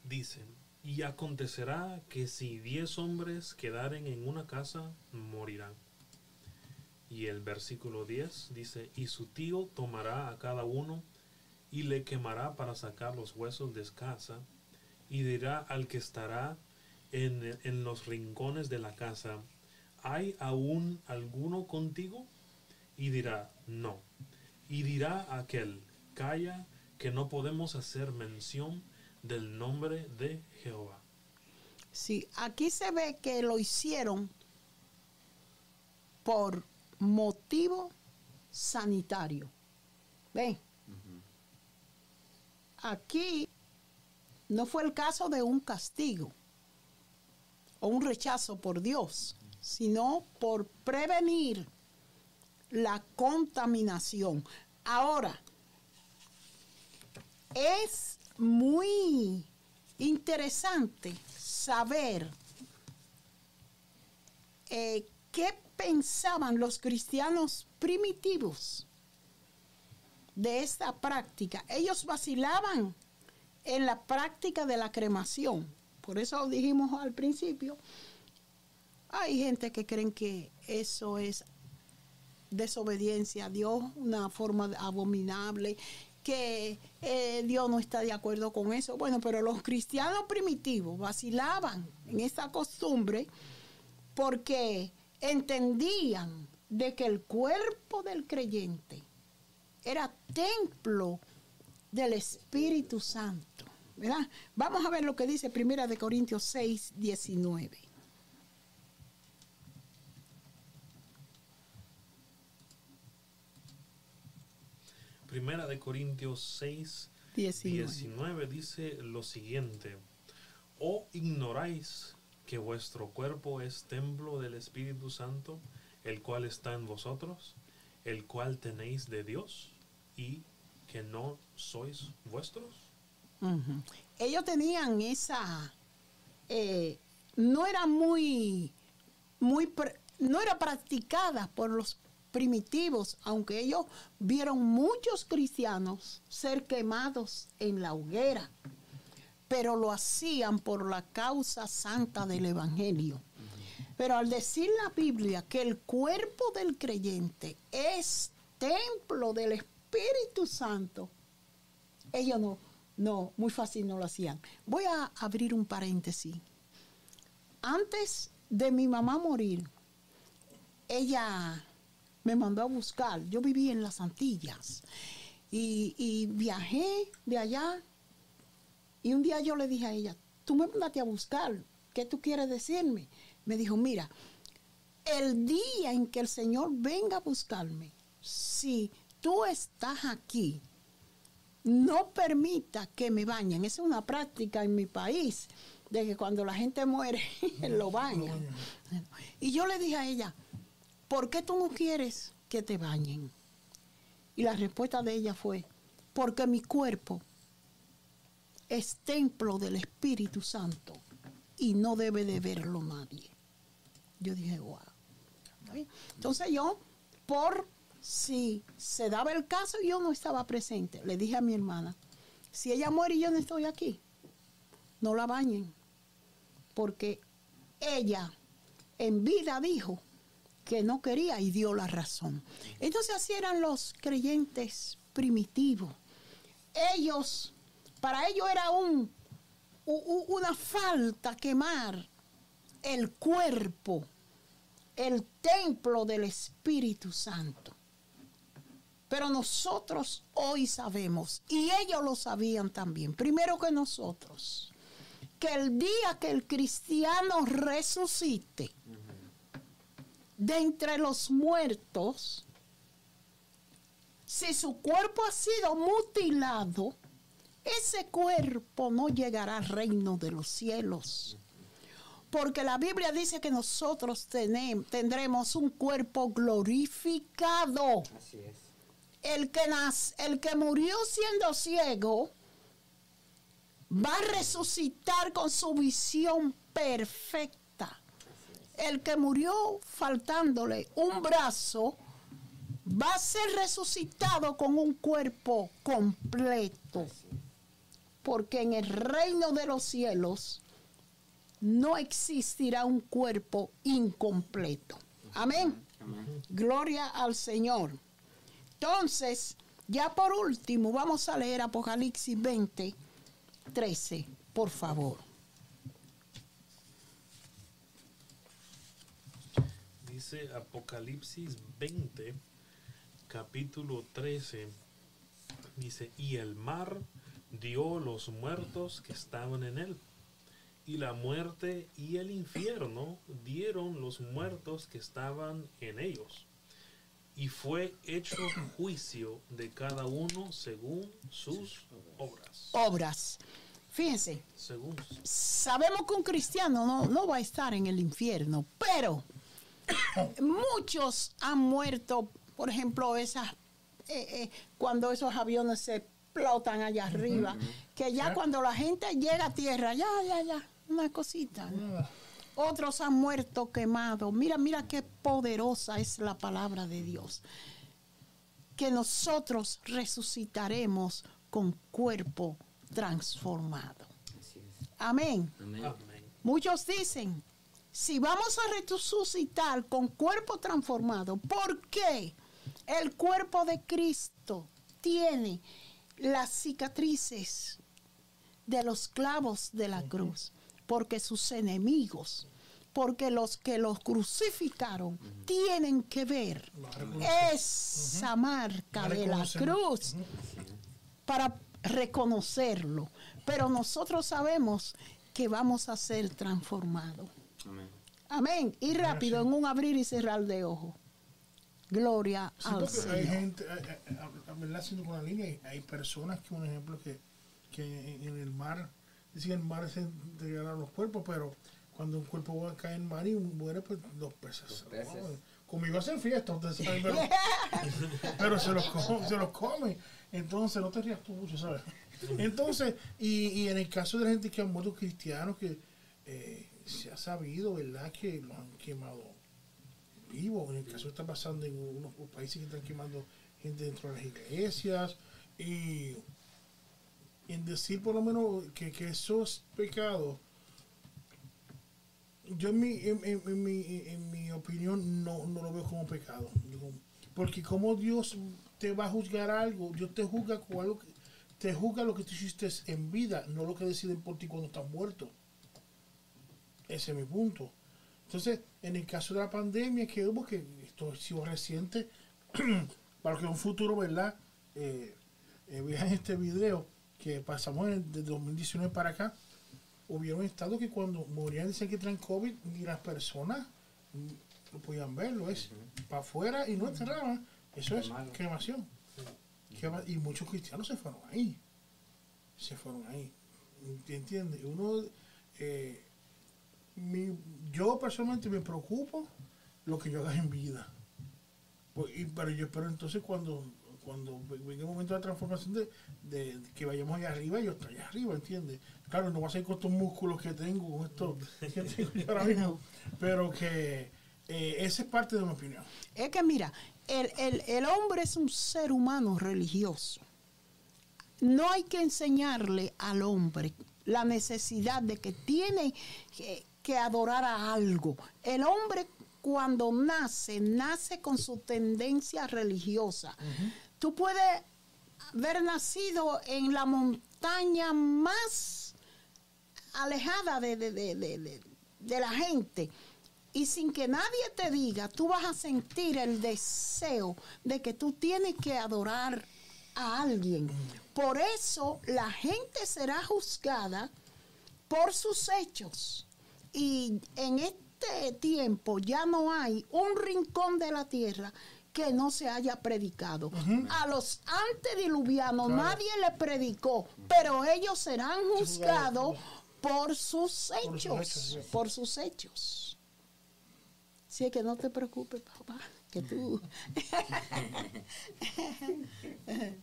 Dicen, y acontecerá que si diez hombres quedaren en una casa, morirán. Y el versículo 10 dice, y su tío tomará a cada uno y le quemará para sacar los huesos de casa, y dirá al que estará en, en los rincones de la casa, ¿hay aún alguno contigo? Y dirá, no. Y dirá aquel, calla, que no podemos hacer mención del nombre de Jehová. Sí, aquí se ve que lo hicieron por motivo sanitario. ¿Ven? Aquí no fue el caso de un castigo o un rechazo por Dios, sino por prevenir la contaminación. Ahora, es muy interesante saber eh, qué pensaban los cristianos primitivos de esta práctica. Ellos vacilaban en la práctica de la cremación. Por eso dijimos al principio, hay gente que creen que eso es desobediencia a Dios, una forma abominable, que eh, Dios no está de acuerdo con eso. Bueno, pero los cristianos primitivos vacilaban en esta costumbre porque entendían de que el cuerpo del creyente era templo del Espíritu Santo. ¿verdad? Vamos a ver lo que dice Primera de Corintios 6, 19. Primera de Corintios 6, 19. 19 dice lo siguiente, ¿o ignoráis que vuestro cuerpo es templo del Espíritu Santo, el cual está en vosotros, el cual tenéis de Dios, y que no sois vuestros? Ellos tenían esa, eh, no era muy, muy, no era practicada por los primitivos, aunque ellos vieron muchos cristianos ser quemados en la hoguera, pero lo hacían por la causa santa del Evangelio. Pero al decir la Biblia que el cuerpo del creyente es templo del Espíritu Santo, ellos no, no, muy fácil no lo hacían. Voy a abrir un paréntesis. Antes de mi mamá morir, ella me mandó a buscar. Yo vivía en las Antillas y, y viajé de allá. Y un día yo le dije a ella, tú me mandaste a buscar, ¿qué tú quieres decirme? Me dijo, mira, el día en que el Señor venga a buscarme, si tú estás aquí, no permita que me bañen. Esa es una práctica en mi país, de que cuando la gente muere, lo bañan. Y yo le dije a ella, ¿por qué tú no quieres que te bañen? Y la respuesta de ella fue, porque mi cuerpo es templo del Espíritu Santo y no debe de verlo nadie. Yo dije, wow. Entonces yo, por si se daba el caso yo no estaba presente, le dije a mi hermana, si ella muere y yo no estoy aquí, no la bañen, porque ella en vida dijo que no quería y dio la razón. Entonces así eran los creyentes primitivos. Ellos, para ellos era un, una falta quemar el cuerpo, el templo del Espíritu Santo. Pero nosotros hoy sabemos, y ellos lo sabían también, primero que nosotros, que el día que el cristiano resucite de entre los muertos, si su cuerpo ha sido mutilado, ese cuerpo no llegará al reino de los cielos. Porque la Biblia dice que nosotros tenem- tendremos un cuerpo glorificado. Así es. el que, nas- el que murió siendo ciego va a resucitar con su visión perfecta. El que murió faltándole un brazo va a ser resucitado con un cuerpo completo. Porque en el reino de los cielos no existirá un cuerpo incompleto. Amén. Amén. Gloria al Señor. Entonces, ya por último, vamos a leer Apocalipsis 20, 13, por favor. Dice Apocalipsis 20, capítulo 13. Dice, y el mar dio los muertos que estaban en él. Y la muerte y el infierno dieron los muertos que estaban en ellos. Y fue hecho juicio de cada uno según sus obras. Obras. Fíjense, Según sabemos que un cristiano no, no va a estar en el infierno, pero muchos han muerto, por ejemplo, esas, eh, eh, cuando esos aviones se explotan allá arriba, que ya cuando la gente llega a tierra, ya, ya, ya, una cosita. Otros han muerto quemados. Mira, mira qué poderosa es la palabra de Dios. Que nosotros resucitaremos con cuerpo transformado. Amén. Muchos dicen, si vamos a resucitar con cuerpo transformado, ¿por qué el cuerpo de Cristo tiene las cicatrices de los clavos de la cruz? Porque sus enemigos, porque los que los crucificaron tienen que ver esa marca La de la cruz para reconocerlo. Pero nosotros sabemos que vamos a ser transformados. Amén. Amén. Y rápido, en un abrir y cerrar de ojos. Gloria Sí, al hay Señor. gente, hay- ¿verdad? Haciendo con la línea, hay, personas que, un ejemplo, que, en el mar, dicen el mar se entregará los cuerpos, pero cuando un cuerpo va a caer en mar y muere, pues los peces. Los peces. Conmigo hacen fiesta, ustedes saben, pero, pero se, los come, se los come. Entonces, no te rías tú mucho, ¿sabes? Entonces, y, y en el caso de la gente que han muerto cristianos, que eh, se ha sabido, ¿verdad?, que los han quemado vivo. En el caso está pasando en unos países que están quemando gente dentro de las iglesias. Y en decir por lo menos que, que esos pecados, yo en mi, en, en- en mi, en mi opinión no, no lo veo como pecado. Porque como Dios te va a juzgar algo, Dios te juzga con algo que, te juzga lo que tú hiciste en vida, no lo que deciden por ti cuando estás muerto. Ese es mi punto. Entonces, en el caso de la pandemia que hubo, que esto ha sido reciente, para que en un futuro, ¿verdad? Eh, eh, vean este video que pasamos en- de 2019 para acá, hubieron estados que cuando morían que traen COVID, ni las personas no podían verlo, es para afuera y no enterraban. Eso es cremación. Y muchos cristianos se fueron ahí. Se fueron ahí. ¿Entiendes? Uno, eh, mi- yo personalmente me preocupo lo que yo haga en vida. Pues, y- pero yo espero entonces cuando cuando venga el momento de la transformación de, de que vayamos allá arriba, yo estoy allá arriba, ¿entiendes? Claro, no va a ser con estos músculos que tengo, con esto que tengo yo ahora mismo, pero que eh, esa es parte de mi opinión. Es que mira, el, el- el hombre es un ser humano religioso. No hay que enseñarle al hombre la necesidad de que tiene que, que adorar a algo. El hombre cuando nace, nace con su tendencia religiosa. Tú puedes haber nacido en la montaña más alejada de, de- de- de- la gente. Y sin que nadie te diga, tú vas a sentir el deseo de que tú tienes que adorar a alguien. Por eso la gente será juzgada por sus hechos. Y en este tiempo ya no hay un rincón de la tierra que no se haya predicado. A los antediluvianos Claro. nadie le predicó, pero ellos serán juzgados por sus sus hechos. Por sus hechos. Así es que no te preocupes, papá. que tú.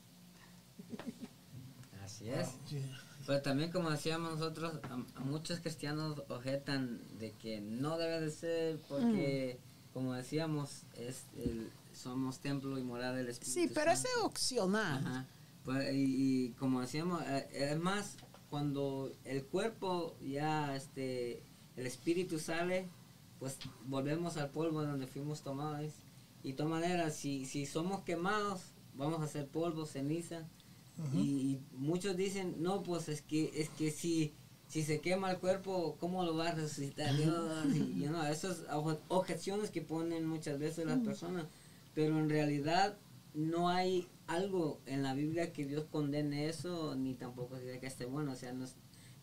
Así es. Sí. Pero también como decíamos nosotros, a, a muchos cristianos objetan de que no debe de ser porque, como decíamos, es el- somos templo y morada del Espíritu Sí, pero Santo. es opcional. Ajá. Pues, y, y como decíamos, eh, es más, cuando el cuerpo ya, este, el espíritu sale, pues volvemos al polvo donde fuimos tomados. Y de todas maneras, si, si somos quemados, vamos a ser polvo, ceniza. Y, y muchos dicen, no, pues es que, es que si, si se quema el cuerpo, ¿cómo lo va a resucitar Dios? Y, you know, esas obje- objeciones que ponen muchas veces las personas, pero en realidad no hay algo en la Biblia que Dios condene eso, ni tampoco diga que esté bueno, o sea, no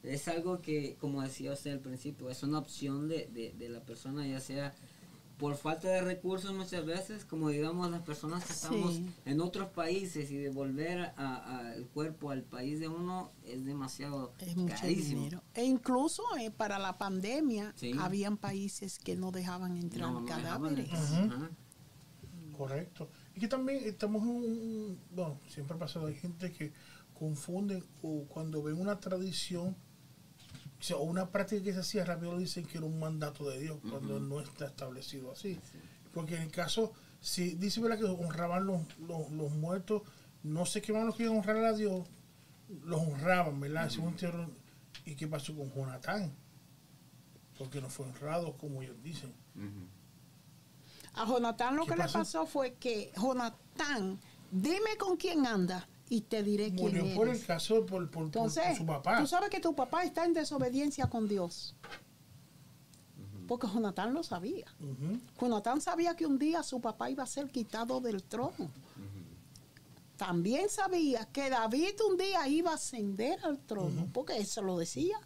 es, algo que, como decía usted al principio, es una opción de, de, de la persona, ya sea por falta de recursos muchas veces, como digamos las personas que estamos Sí. en otros países y de volver a- a- el cuerpo al país de uno es demasiado Es carísimo. dinero. E incluso eh, para la pandemia, Sí. habían países que no dejaban entrar No, no dejaban cadáveres. Ajá. Correcto. Y que también estamos en un... Bueno, siempre ha pasado, hay gente que confunden o cuando ven una tradición o una práctica que se hacía rápido dicen que era un mandato de Dios cuando no está establecido así. Porque en el caso, si dice ¿verdad? que honraban los, los, los muertos, no se quemaban los que iban a honrar a Dios, los honraban, ¿verdad? Hacían un entierro. ¿Y qué pasó con Jonatán? Porque no fue honrado, como ellos dicen. A Jonatán lo ¿Qué que le pasó? fue que Jonatán, dime con quién anda y te diré quién Murió por el eres. caso, por, por, Entonces, por su papá. tú sabes que tu papá está en desobediencia con Dios. Porque Jonatán lo sabía. Ujú. Jonatán sabía que un día su papá iba a ser quitado del trono. También sabía que David un día iba a ascender al trono, porque él se lo decía.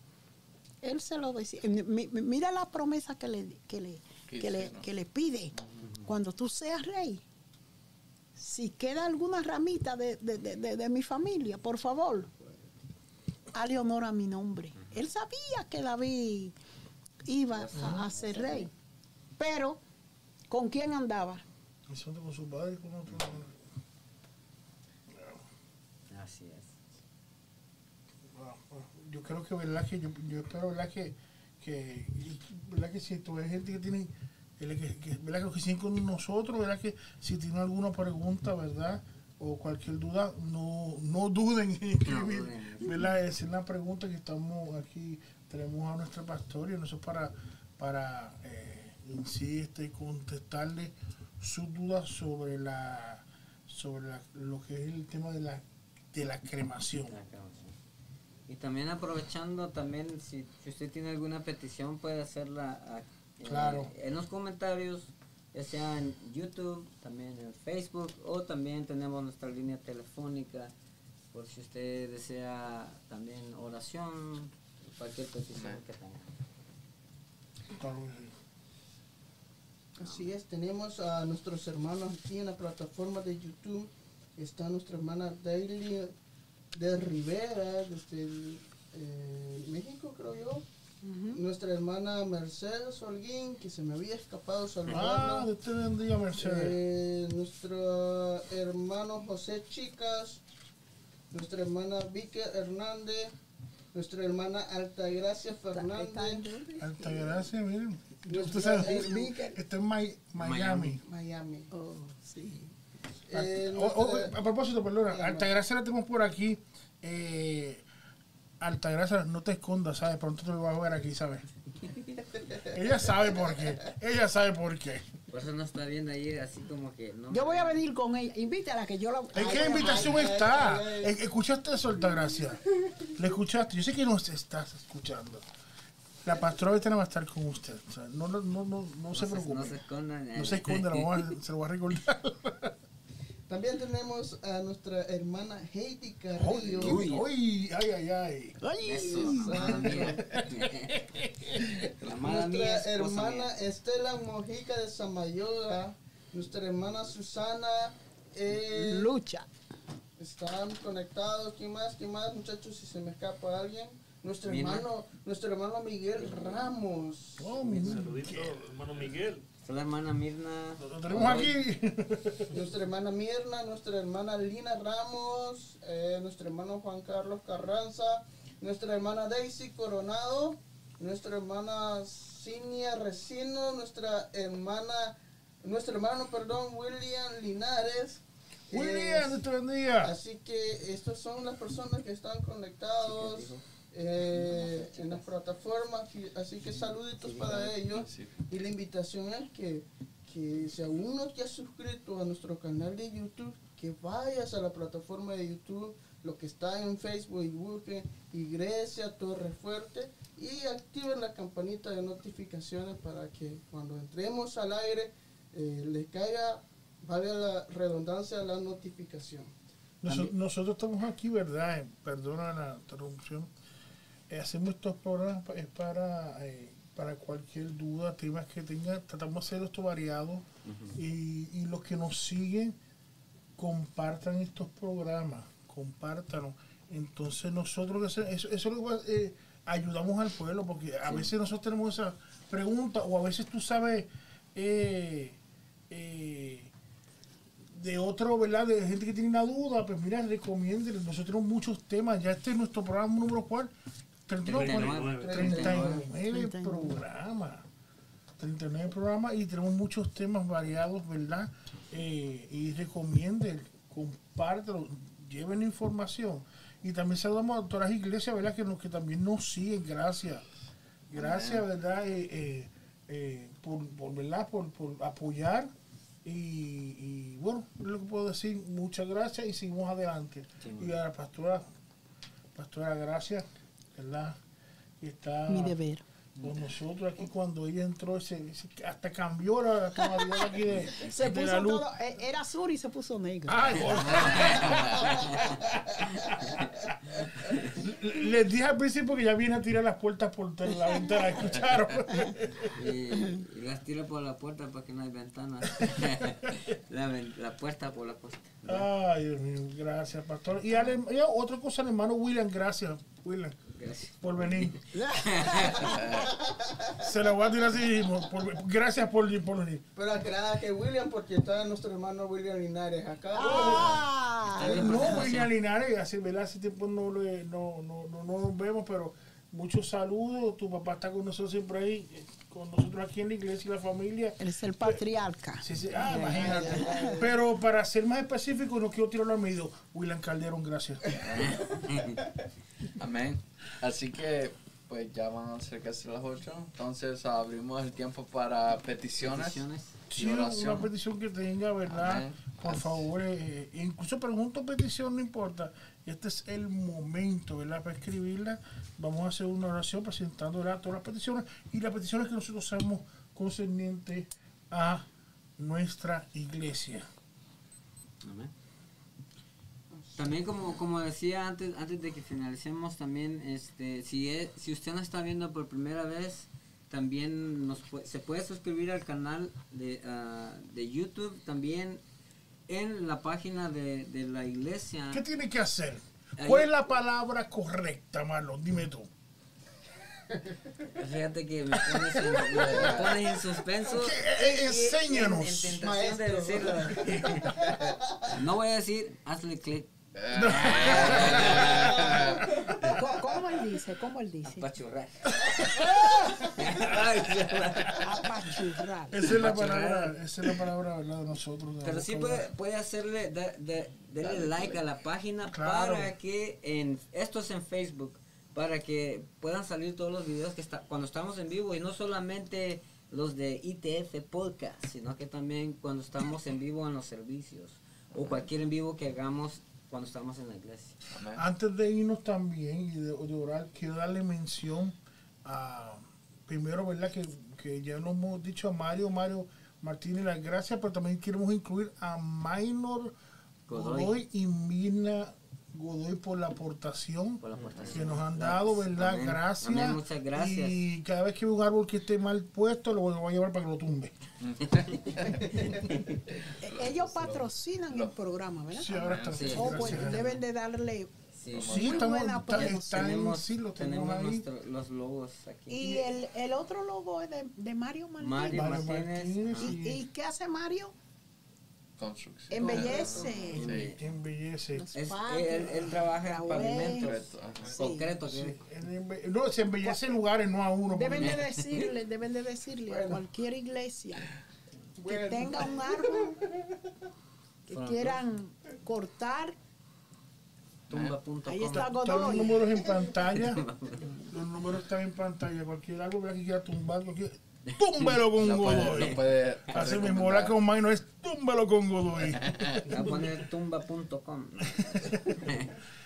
Él se lo decía. Mi- mi- Mira la promesa que le, que le, Que le, que le pide. Cuando tú seas rey, si queda alguna ramita de, de- de- de- de mi familia, por favor, hale honor a mi nombre. Él sabía que David iba a, a ser rey. Pero, ¿con quién andaba? Y son con su padre y con otro. Así es. Yo creo que, ¿verdad? Que yo, yo espero, ¿verdad? Que, que, ¿verdad? Que si tú ves gente que tiene. Que, que, ¿verdad? Que siguen con nosotros, ¿verdad? Que si tienen alguna pregunta, ¿verdad? O cualquier duda, no, no duden en escribir. ¿verdad? Es una pregunta que estamos aquí, tenemos a nuestro pastor y es para, para eh, insiste, contestarle sus dudas sobre la sobre la- lo que es el tema de la de la cremación. Y también aprovechando, también si, si usted tiene alguna petición puede hacerla a- eh, Claro. en los comentarios, ya sea en YouTube, también en Facebook o también tenemos nuestra línea telefónica por si usted desea también oración, cualquier petición que tenga. Así es, tenemos a nuestros hermanos aquí en la plataforma de YouTube. Está nuestra hermana Daily de Rivera, desde el, eh, México, creo yo. Nuestra hermana Mercedes Holguín, que se me había escapado Ah, saludarla. de este bendiga, Mercedes. Eh, nuestro hermano José Chicas, nuestra hermana Vicky Hernández, nuestra hermana Altagracia Fernández, Alta gracia, miren. Nuestra Usted sabe, hermana- está en Mi- Miami. Miami. Oh, sí. Eh, O- o- nuestra- a propósito, perdona, Eh, Altagracia la tenemos por aquí. Eh, Altagracia, no te escondas, ¿sabes? Pronto te lo vas a ver aquí, ¿sabes? Ella sabe por qué. Ella sabe por qué. Por eso no está viendo ahí así como que no. Yo voy a venir con ella. Invítala que yo la. ¿En Ay, qué ay, invitación ay, está? ay, ay. Eh, ¿Escuchaste eso, Altagracia? ¿Le escuchaste? Yo sé que nos estás escuchando. La pastora Betena va a estar con usted. O sea, no, no, no, no, no se No preocupe. se escondan. No se esconda, lo vamos a- se lo va a recordar. También tenemos a nuestra hermana Heidi Carrillo. uy, ay, ay, ay. Ay, Eso. La Nuestra hermana mía. Estela Mojica de Samayoga. Nuestra hermana Susana. eh, lucha. están conectados. ¿Quién más? ¿Quién más, muchachos? Si se me escapa alguien. Nuestro hermano, nuestro hermano Miguel Ramos. Oh, mi- Saludito, hermano Miguel. Está la hermana Mirna. Tenemos aquí. nuestra hermana Mirna, nuestra hermana Lina Ramos, eh, nuestro hermano Juan Carlos Carranza, nuestra hermana Daisy Coronado, nuestra hermana Cinia Resino, nuestra hermana, nuestro hermano, perdón, William Linares. William, Eh, bendiga. Así que estas son las personas que están conectados eh, en las plataformas, así que saluditos para ellos. Y la invitación es que, que si aún no te has suscrito a nuestro canal de YouTube, que vayas a la plataforma de YouTube, lo que está en Facebook y busquen Iglesia Torre Fuerte y activen la campanita de notificaciones para que cuando entremos al aire eh, les caiga, vale la redundancia, la notificación. Noso- nosotros estamos aquí, ¿verdad? Perdona la interrupción. Hacemos estos programas es para, eh, para cualquier duda, temas que tengan. Tratamos de hacer esto variado. y, y los que nos siguen, compartan estos programas. Compártanlos. Entonces nosotros, eso, eso es lo que eh, ayudamos al pueblo, porque a veces nosotros tenemos esa pregunta, o a veces tú sabes... eh, de otro, ¿verdad? De gente que tiene una duda, pues mira, recomiéndele. Nosotros tenemos muchos temas. Ya este es nuestro programa número cuál? 39, 39. 39 programas. 39 programas y tenemos muchos temas variados, ¿verdad? Eh, y recomienden, compártelo, lleven información. Y también saludamos a todas las iglesias, ¿verdad? Que, nos, que también nos siguen, gracias. Gracias, ¿verdad? Eh, eh, eh, por, por, ¿verdad? Por, por apoyar. Y, y, bueno, es lo que puedo decir. Muchas gracias y seguimos adelante. y a la pastora, pastora, gracias, ¿verdad? Está Mi deber. con nosotros aquí cuando ella entró, se, se- hasta cambió la, la tonalidad aquí de, Se de la puso luz. todo, eh, era azul y se puso negro. Ay, Les dije al principio que ya viene a tirar las puertas por la ventana, ¿escucharon? Y, y las tiro por la puerta porque no hay ventanas. la, la puerta por la puerta. Ay, Dios mío, gracias, pastor. Y, al, y otra cosa, al hermano William, gracias, William, Gracias. por venir. Se lo voy a tirar así mismo. por- gracias por, por venir. Pero aclarada que William, porque está nuestro hermano William Linares acá. Ah, No, William Linares, hace, ¿verdad? hace tiempo no, le- no, no, no, no nos vemos, pero muchos saludos. Tu papá está con nosotros siempre ahí, eh, con nosotros aquí en la iglesia y la familia. eres el patriarca. Sí, sí, ah, imagínate. Pero para ser más específico, no quiero tirarlo al medio. William Calderón, gracias. Amén. Así que, pues ya van a acercarse las 8. Entonces abrimos el tiempo para peticiones. Peticiones. y Sí, una petición que tenga, ¿verdad? Amén. Por favor, eh, incluso pregunto petición, no importa. Este es el momento, ¿verdad? Para escribirla. Vamos a hacer una oración presentando ¿verdad? todas las peticiones y las peticiones que nosotros sabemos concernientes a nuestra iglesia. Amén. También como, como decía antes, antes de que finalicemos, también este, si, es- si usted nos está viendo por primera vez, también nos se puede suscribir al canal de, ah, de YouTube, también en la página de, de la iglesia. ¿Qué tiene que hacer? ¿Cuál es la palabra correcta, Marlon? Dime tú. Fíjate que me pones en, me pones en suspenso. ¿Qué? Eh, y- enséñanos. En, en tentación de decirlo. No voy a decir, hazle clic. ¿Cómo, cómo él dice? ¿Cómo él dice? Apachurrar. Apachurrar. Esa es la palabra, esa es la palabra ¿verdad? de nosotros. de Pero sí puede, puede hacerle, da- darle like a la página Claro. para que en esto es en Facebook para que puedan salir todos los videos que está cuando estamos en vivo y no solamente los de ITF podcast, sino que también cuando estamos en vivo en los servicios o cualquier en vivo que hagamos cuando estamos en la iglesia. Amén. Antes de irnos también y de, de orar, quiero darle mención a, primero, ¿verdad? Que, que ya lo hemos dicho a Mario, Mario Martínez, las gracias, pero también queremos incluir a Minor Godoy. Godoy, y Mirna Godoy por la aportación Por la aportación. que nos han dado, ¿verdad? Amén. Gracias. Amén, muchas gracias. Y cada vez que veo un árbol que esté mal puesto, lo voy a llevar para que lo tumbe. Ellos patrocinan el programa, ¿verdad? Sí, ahora está. Sí. Oh, pues deben de darle Sí, Sí, Muy estamos, buena está, está en- tenemos, sí, lo tenemos, tenemos ahí. nuestro- los logos aquí. Y el, el otro logo es de, de Mario Martínez. Mario Martínez. ¿Y, y qué hace Mario? Construcción. Embellece. Sí. Embellece. Es- él, él trabaja en pavimentos. Sí. concretos. Sí, embe- no, se embellece lugares, no a uno. Deben de decirle, deben de decirle a cualquier iglesia que Bueno. tenga un árbol que quieran cortar. Tumba.com. Ahí está los números en pantalla. los números están en pantalla. Cualquier ¿verdad? que quiera tumbar, cualquier... túmbelo con puede, Godoy. lo puede Así mismo, la con Mike no es túmbalo con Godoy. Voy a poner tumba.com.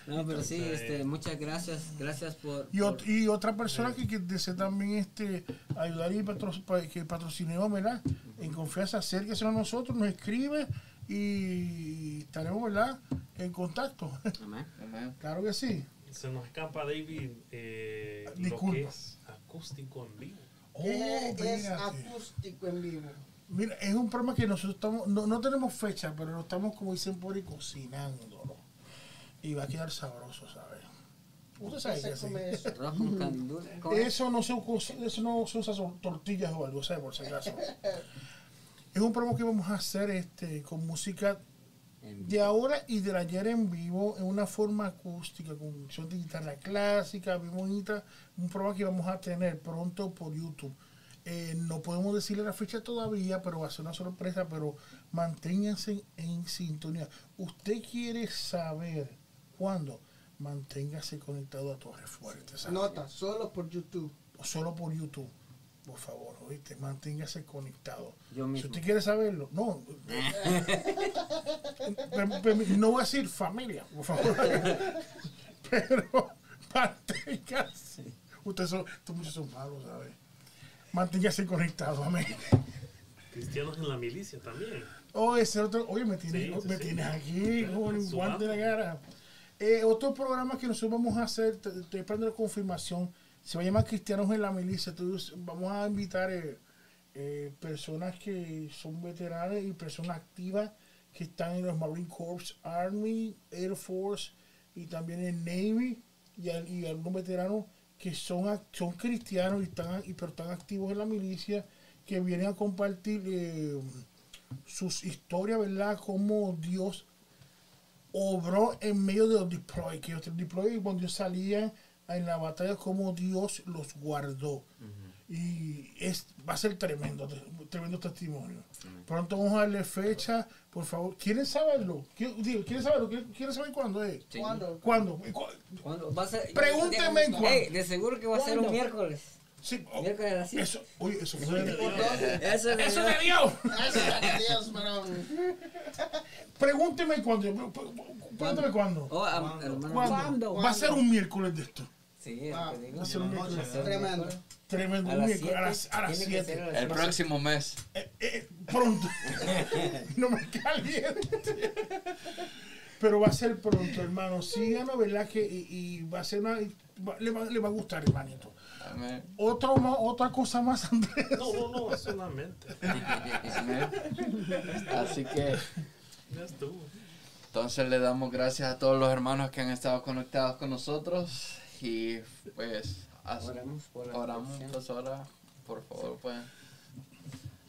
no, pero sí, este, muchas gracias. Gracias por. Y, por- y otra persona que, que desea también este, ayudar y patro, pa- que patrocinemos, ¿verdad? En confianza, acérquese a nosotros, nos escribe y estaremos, ¿verdad? En contacto. Amén. Amén. claro que sí. Se nos escapa, David, eh, lo que es acústico en vivo. Oh, ¿Qué es acústico en vivo? Mira, es un programa que nosotros estamos, no, no tenemos fecha, pero lo estamos, como dicen por ahí, cocinándolo. Y va a quedar sabroso, ¿sabes? Usted sabe ¿Qué que se sí. come eso? Eso no se, usa- eso no se usa son tortillas o algo, ¿sabes? Por si acaso. es un programa que vamos a hacer este, con música de ahora y del ayer en vivo en una forma acústica, con son de guitarra clásica, bien bonita. Un programa que vamos a tener pronto por YouTube. Eh, no podemos decirle la fecha todavía, pero va a ser una sorpresa, pero manténganse en sintonía. ¿Usted quiere saber cuándo? Manténgase conectado a Torre Fuerte. ¿sabe? Nota, solo por YouTube. solo por YouTube. Por favor, oíste, manténgase conectado. Yo Si usted quiere saberlo, no. No voy a decir familia, por favor. Pero manténgase. Ustedes son, estos muchos son malos, ¿sabes? Manténgase conectado, amén. Cristianos en la milicia también. Oh, ese otro, oye, me tienes, Sí, sí, me sí. tienes aquí con un guante de la cara. Eh, otro programa que nosotros vamos a hacer, te- estoy esperando la confirmación, se va a llamar Cristianos en la Milicia. Entonces, vamos a invitar eh, eh, personas que son veteranas y personas activas que están en los Marine Corps, Army, Air Force y también en Navy y, al- y algunos veteranos que son, son cristianos y están, y, pero están activos en la milicia que vienen a compartir eh, sus historias, ¿verdad? Cómo Dios obró en medio de los deploy, que los deploy cuando ellos salían en la batalla, cómo Dios los guardó. Y es, va a ser tremendo, tremendo testimonio. Pronto vamos a darle fecha, por favor. ¿Quieren saberlo? ¿Qui- digo, ¿Quieren saberlo? ¿Quieren quieren saber cuándo es? Sí. ¿Cuándo? ¿Cuándo? ¿Cu- ¿Cuándo? Va a ser- Pregúnteme en cuándo. Ey, de seguro que va a ser un miércoles. Sí, oh, Miércoles eso, oye, eso fue de, ¿Por dónde? Eso es de- eso de Dios. Dios, Pregúnteme cuándo. Pregúnteme cuándo. Oh. ¿Cuándo? ¿Cuándo? Va a ser un miércoles de esto. Sí, Ah, digo. Tremendo. Tremendo. A las miércoles, 7. a las, El siete. próximo mes. Eh, eh, pronto. no me caliente. Pero va a ser pronto, hermano. Síganos, ¿verdad? Que, y, y va a ser una, va- le, va, le va a gustar, hermanito. Amén. Otro, ma- otra cosa más, Andrés. No, no, no, es solamente. Así que Ya estuvo. entonces le damos gracias a todos los hermanos que han estado conectados con nosotros y pues as- Oramos por la oramos pues ahora por favor pues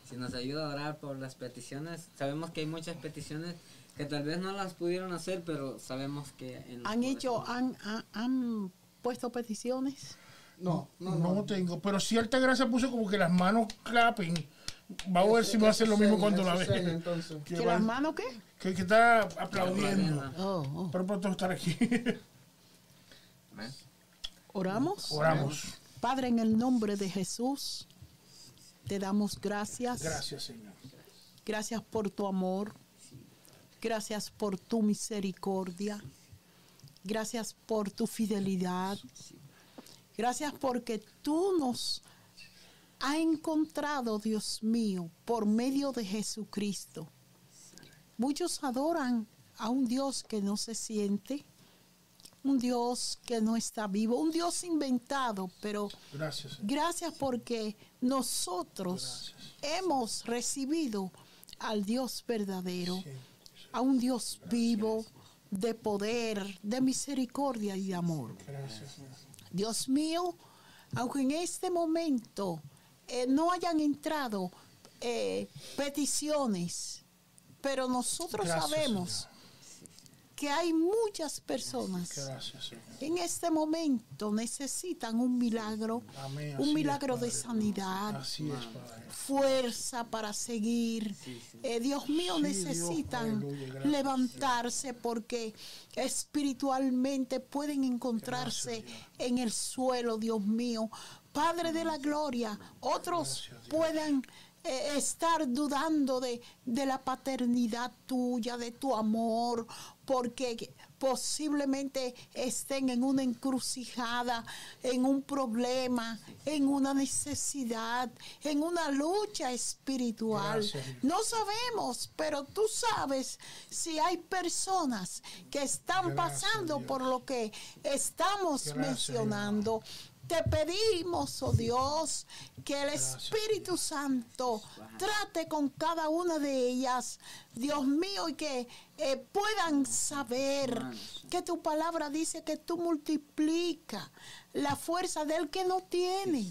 Si nos ayuda a orar por las peticiones, sabemos que hay muchas peticiones que tal vez no las pudieron hacer, pero sabemos que en ¿Han hecho, han, han, han puesto peticiones? No, no, No, no. tengo. Pero cierta gracia puso como que las manos clapen. Vamos a ver si me hace lo mismo cuando la Eso ve. seña, entonces. Que, ¿Que va- las manos qué? que, que está aplaudiendo. Oh, oh. Pero pronto estar aquí. amén. ¿Oramos? Oramos. Padre, en el nombre de Jesús, te damos gracias. Gracias, Señor. Gracias por tu amor. Gracias por tu misericordia. Gracias por tu fidelidad. Gracias porque tú nos has encontrado, Dios mío, por medio de Jesucristo. Muchos adoran a un Dios que no se siente, un Dios que no está vivo, un Dios inventado, pero Gracias, Señor. Gracias porque nosotros hemos recibido al Dios verdadero, Sí. a un Dios vivo, de poder, de misericordia y de amor. Gracias, Señor. Dios mío, aunque en este momento eh, no hayan entrado eh, peticiones, pero nosotros sabemos que hay muchas personas Gracias, en este momento necesitan un milagro, Amén. Un es, milagro de sanidad, Así es, Padre. fuerza para seguir. Eh, Dios mío, Sí, Dios, necesitan aleluya, levantarse porque espiritualmente pueden encontrarse Gracias, en el suelo, Dios mío. Padre de la gloria, otros Gracias, puedan eh, estar dudando de, de la paternidad tuya, de tu amor, porque posiblemente estén en una encrucijada, en un problema, en una necesidad, en una lucha espiritual. Gracias. No sabemos, pero tú sabes si hay personas que están Gracias, pasando Dios. por lo que estamos Gracias, mencionando. Te pedimos, oh Dios, que el Espíritu Santo trate con cada una de ellas, Dios mío, y que eh, puedan saber que tu palabra dice que tú multiplica la fuerza del que no tiene.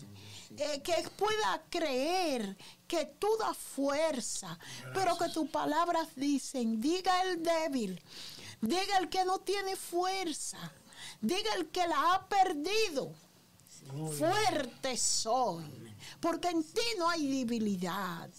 Eh, que pueda creer que tú das fuerza, pero que tus palabras dicen, diga el débil, diga el que no tiene fuerza, diga el que la ha perdido, fuerte soy, porque en ti no hay debilidad.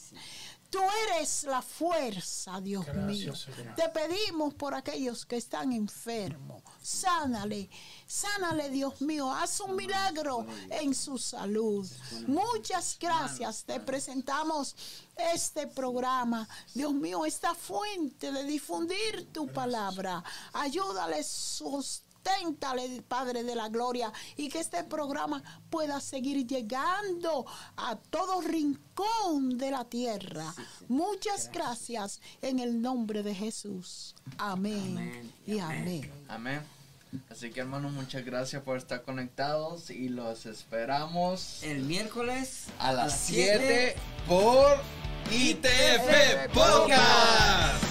Tú eres la fuerza, Dios Gracias, mío. Te pedimos por aquellos que están enfermos. Sánale, sánale, Dios mío. Haz un milagro en su salud. Muchas gracias. Te presentamos este programa. Dios mío, esta fuente de difundir tu palabra. Ayúdale, susténtale, Padre de la Gloria, y que este programa pueda seguir llegando a todo rincón de la tierra. Muchas gracias en el nombre de Jesús. Amén, Amén y amén. Amén. Así que hermanos, muchas gracias por estar conectados y los esperamos El miércoles a las 7 por ITF Podcast.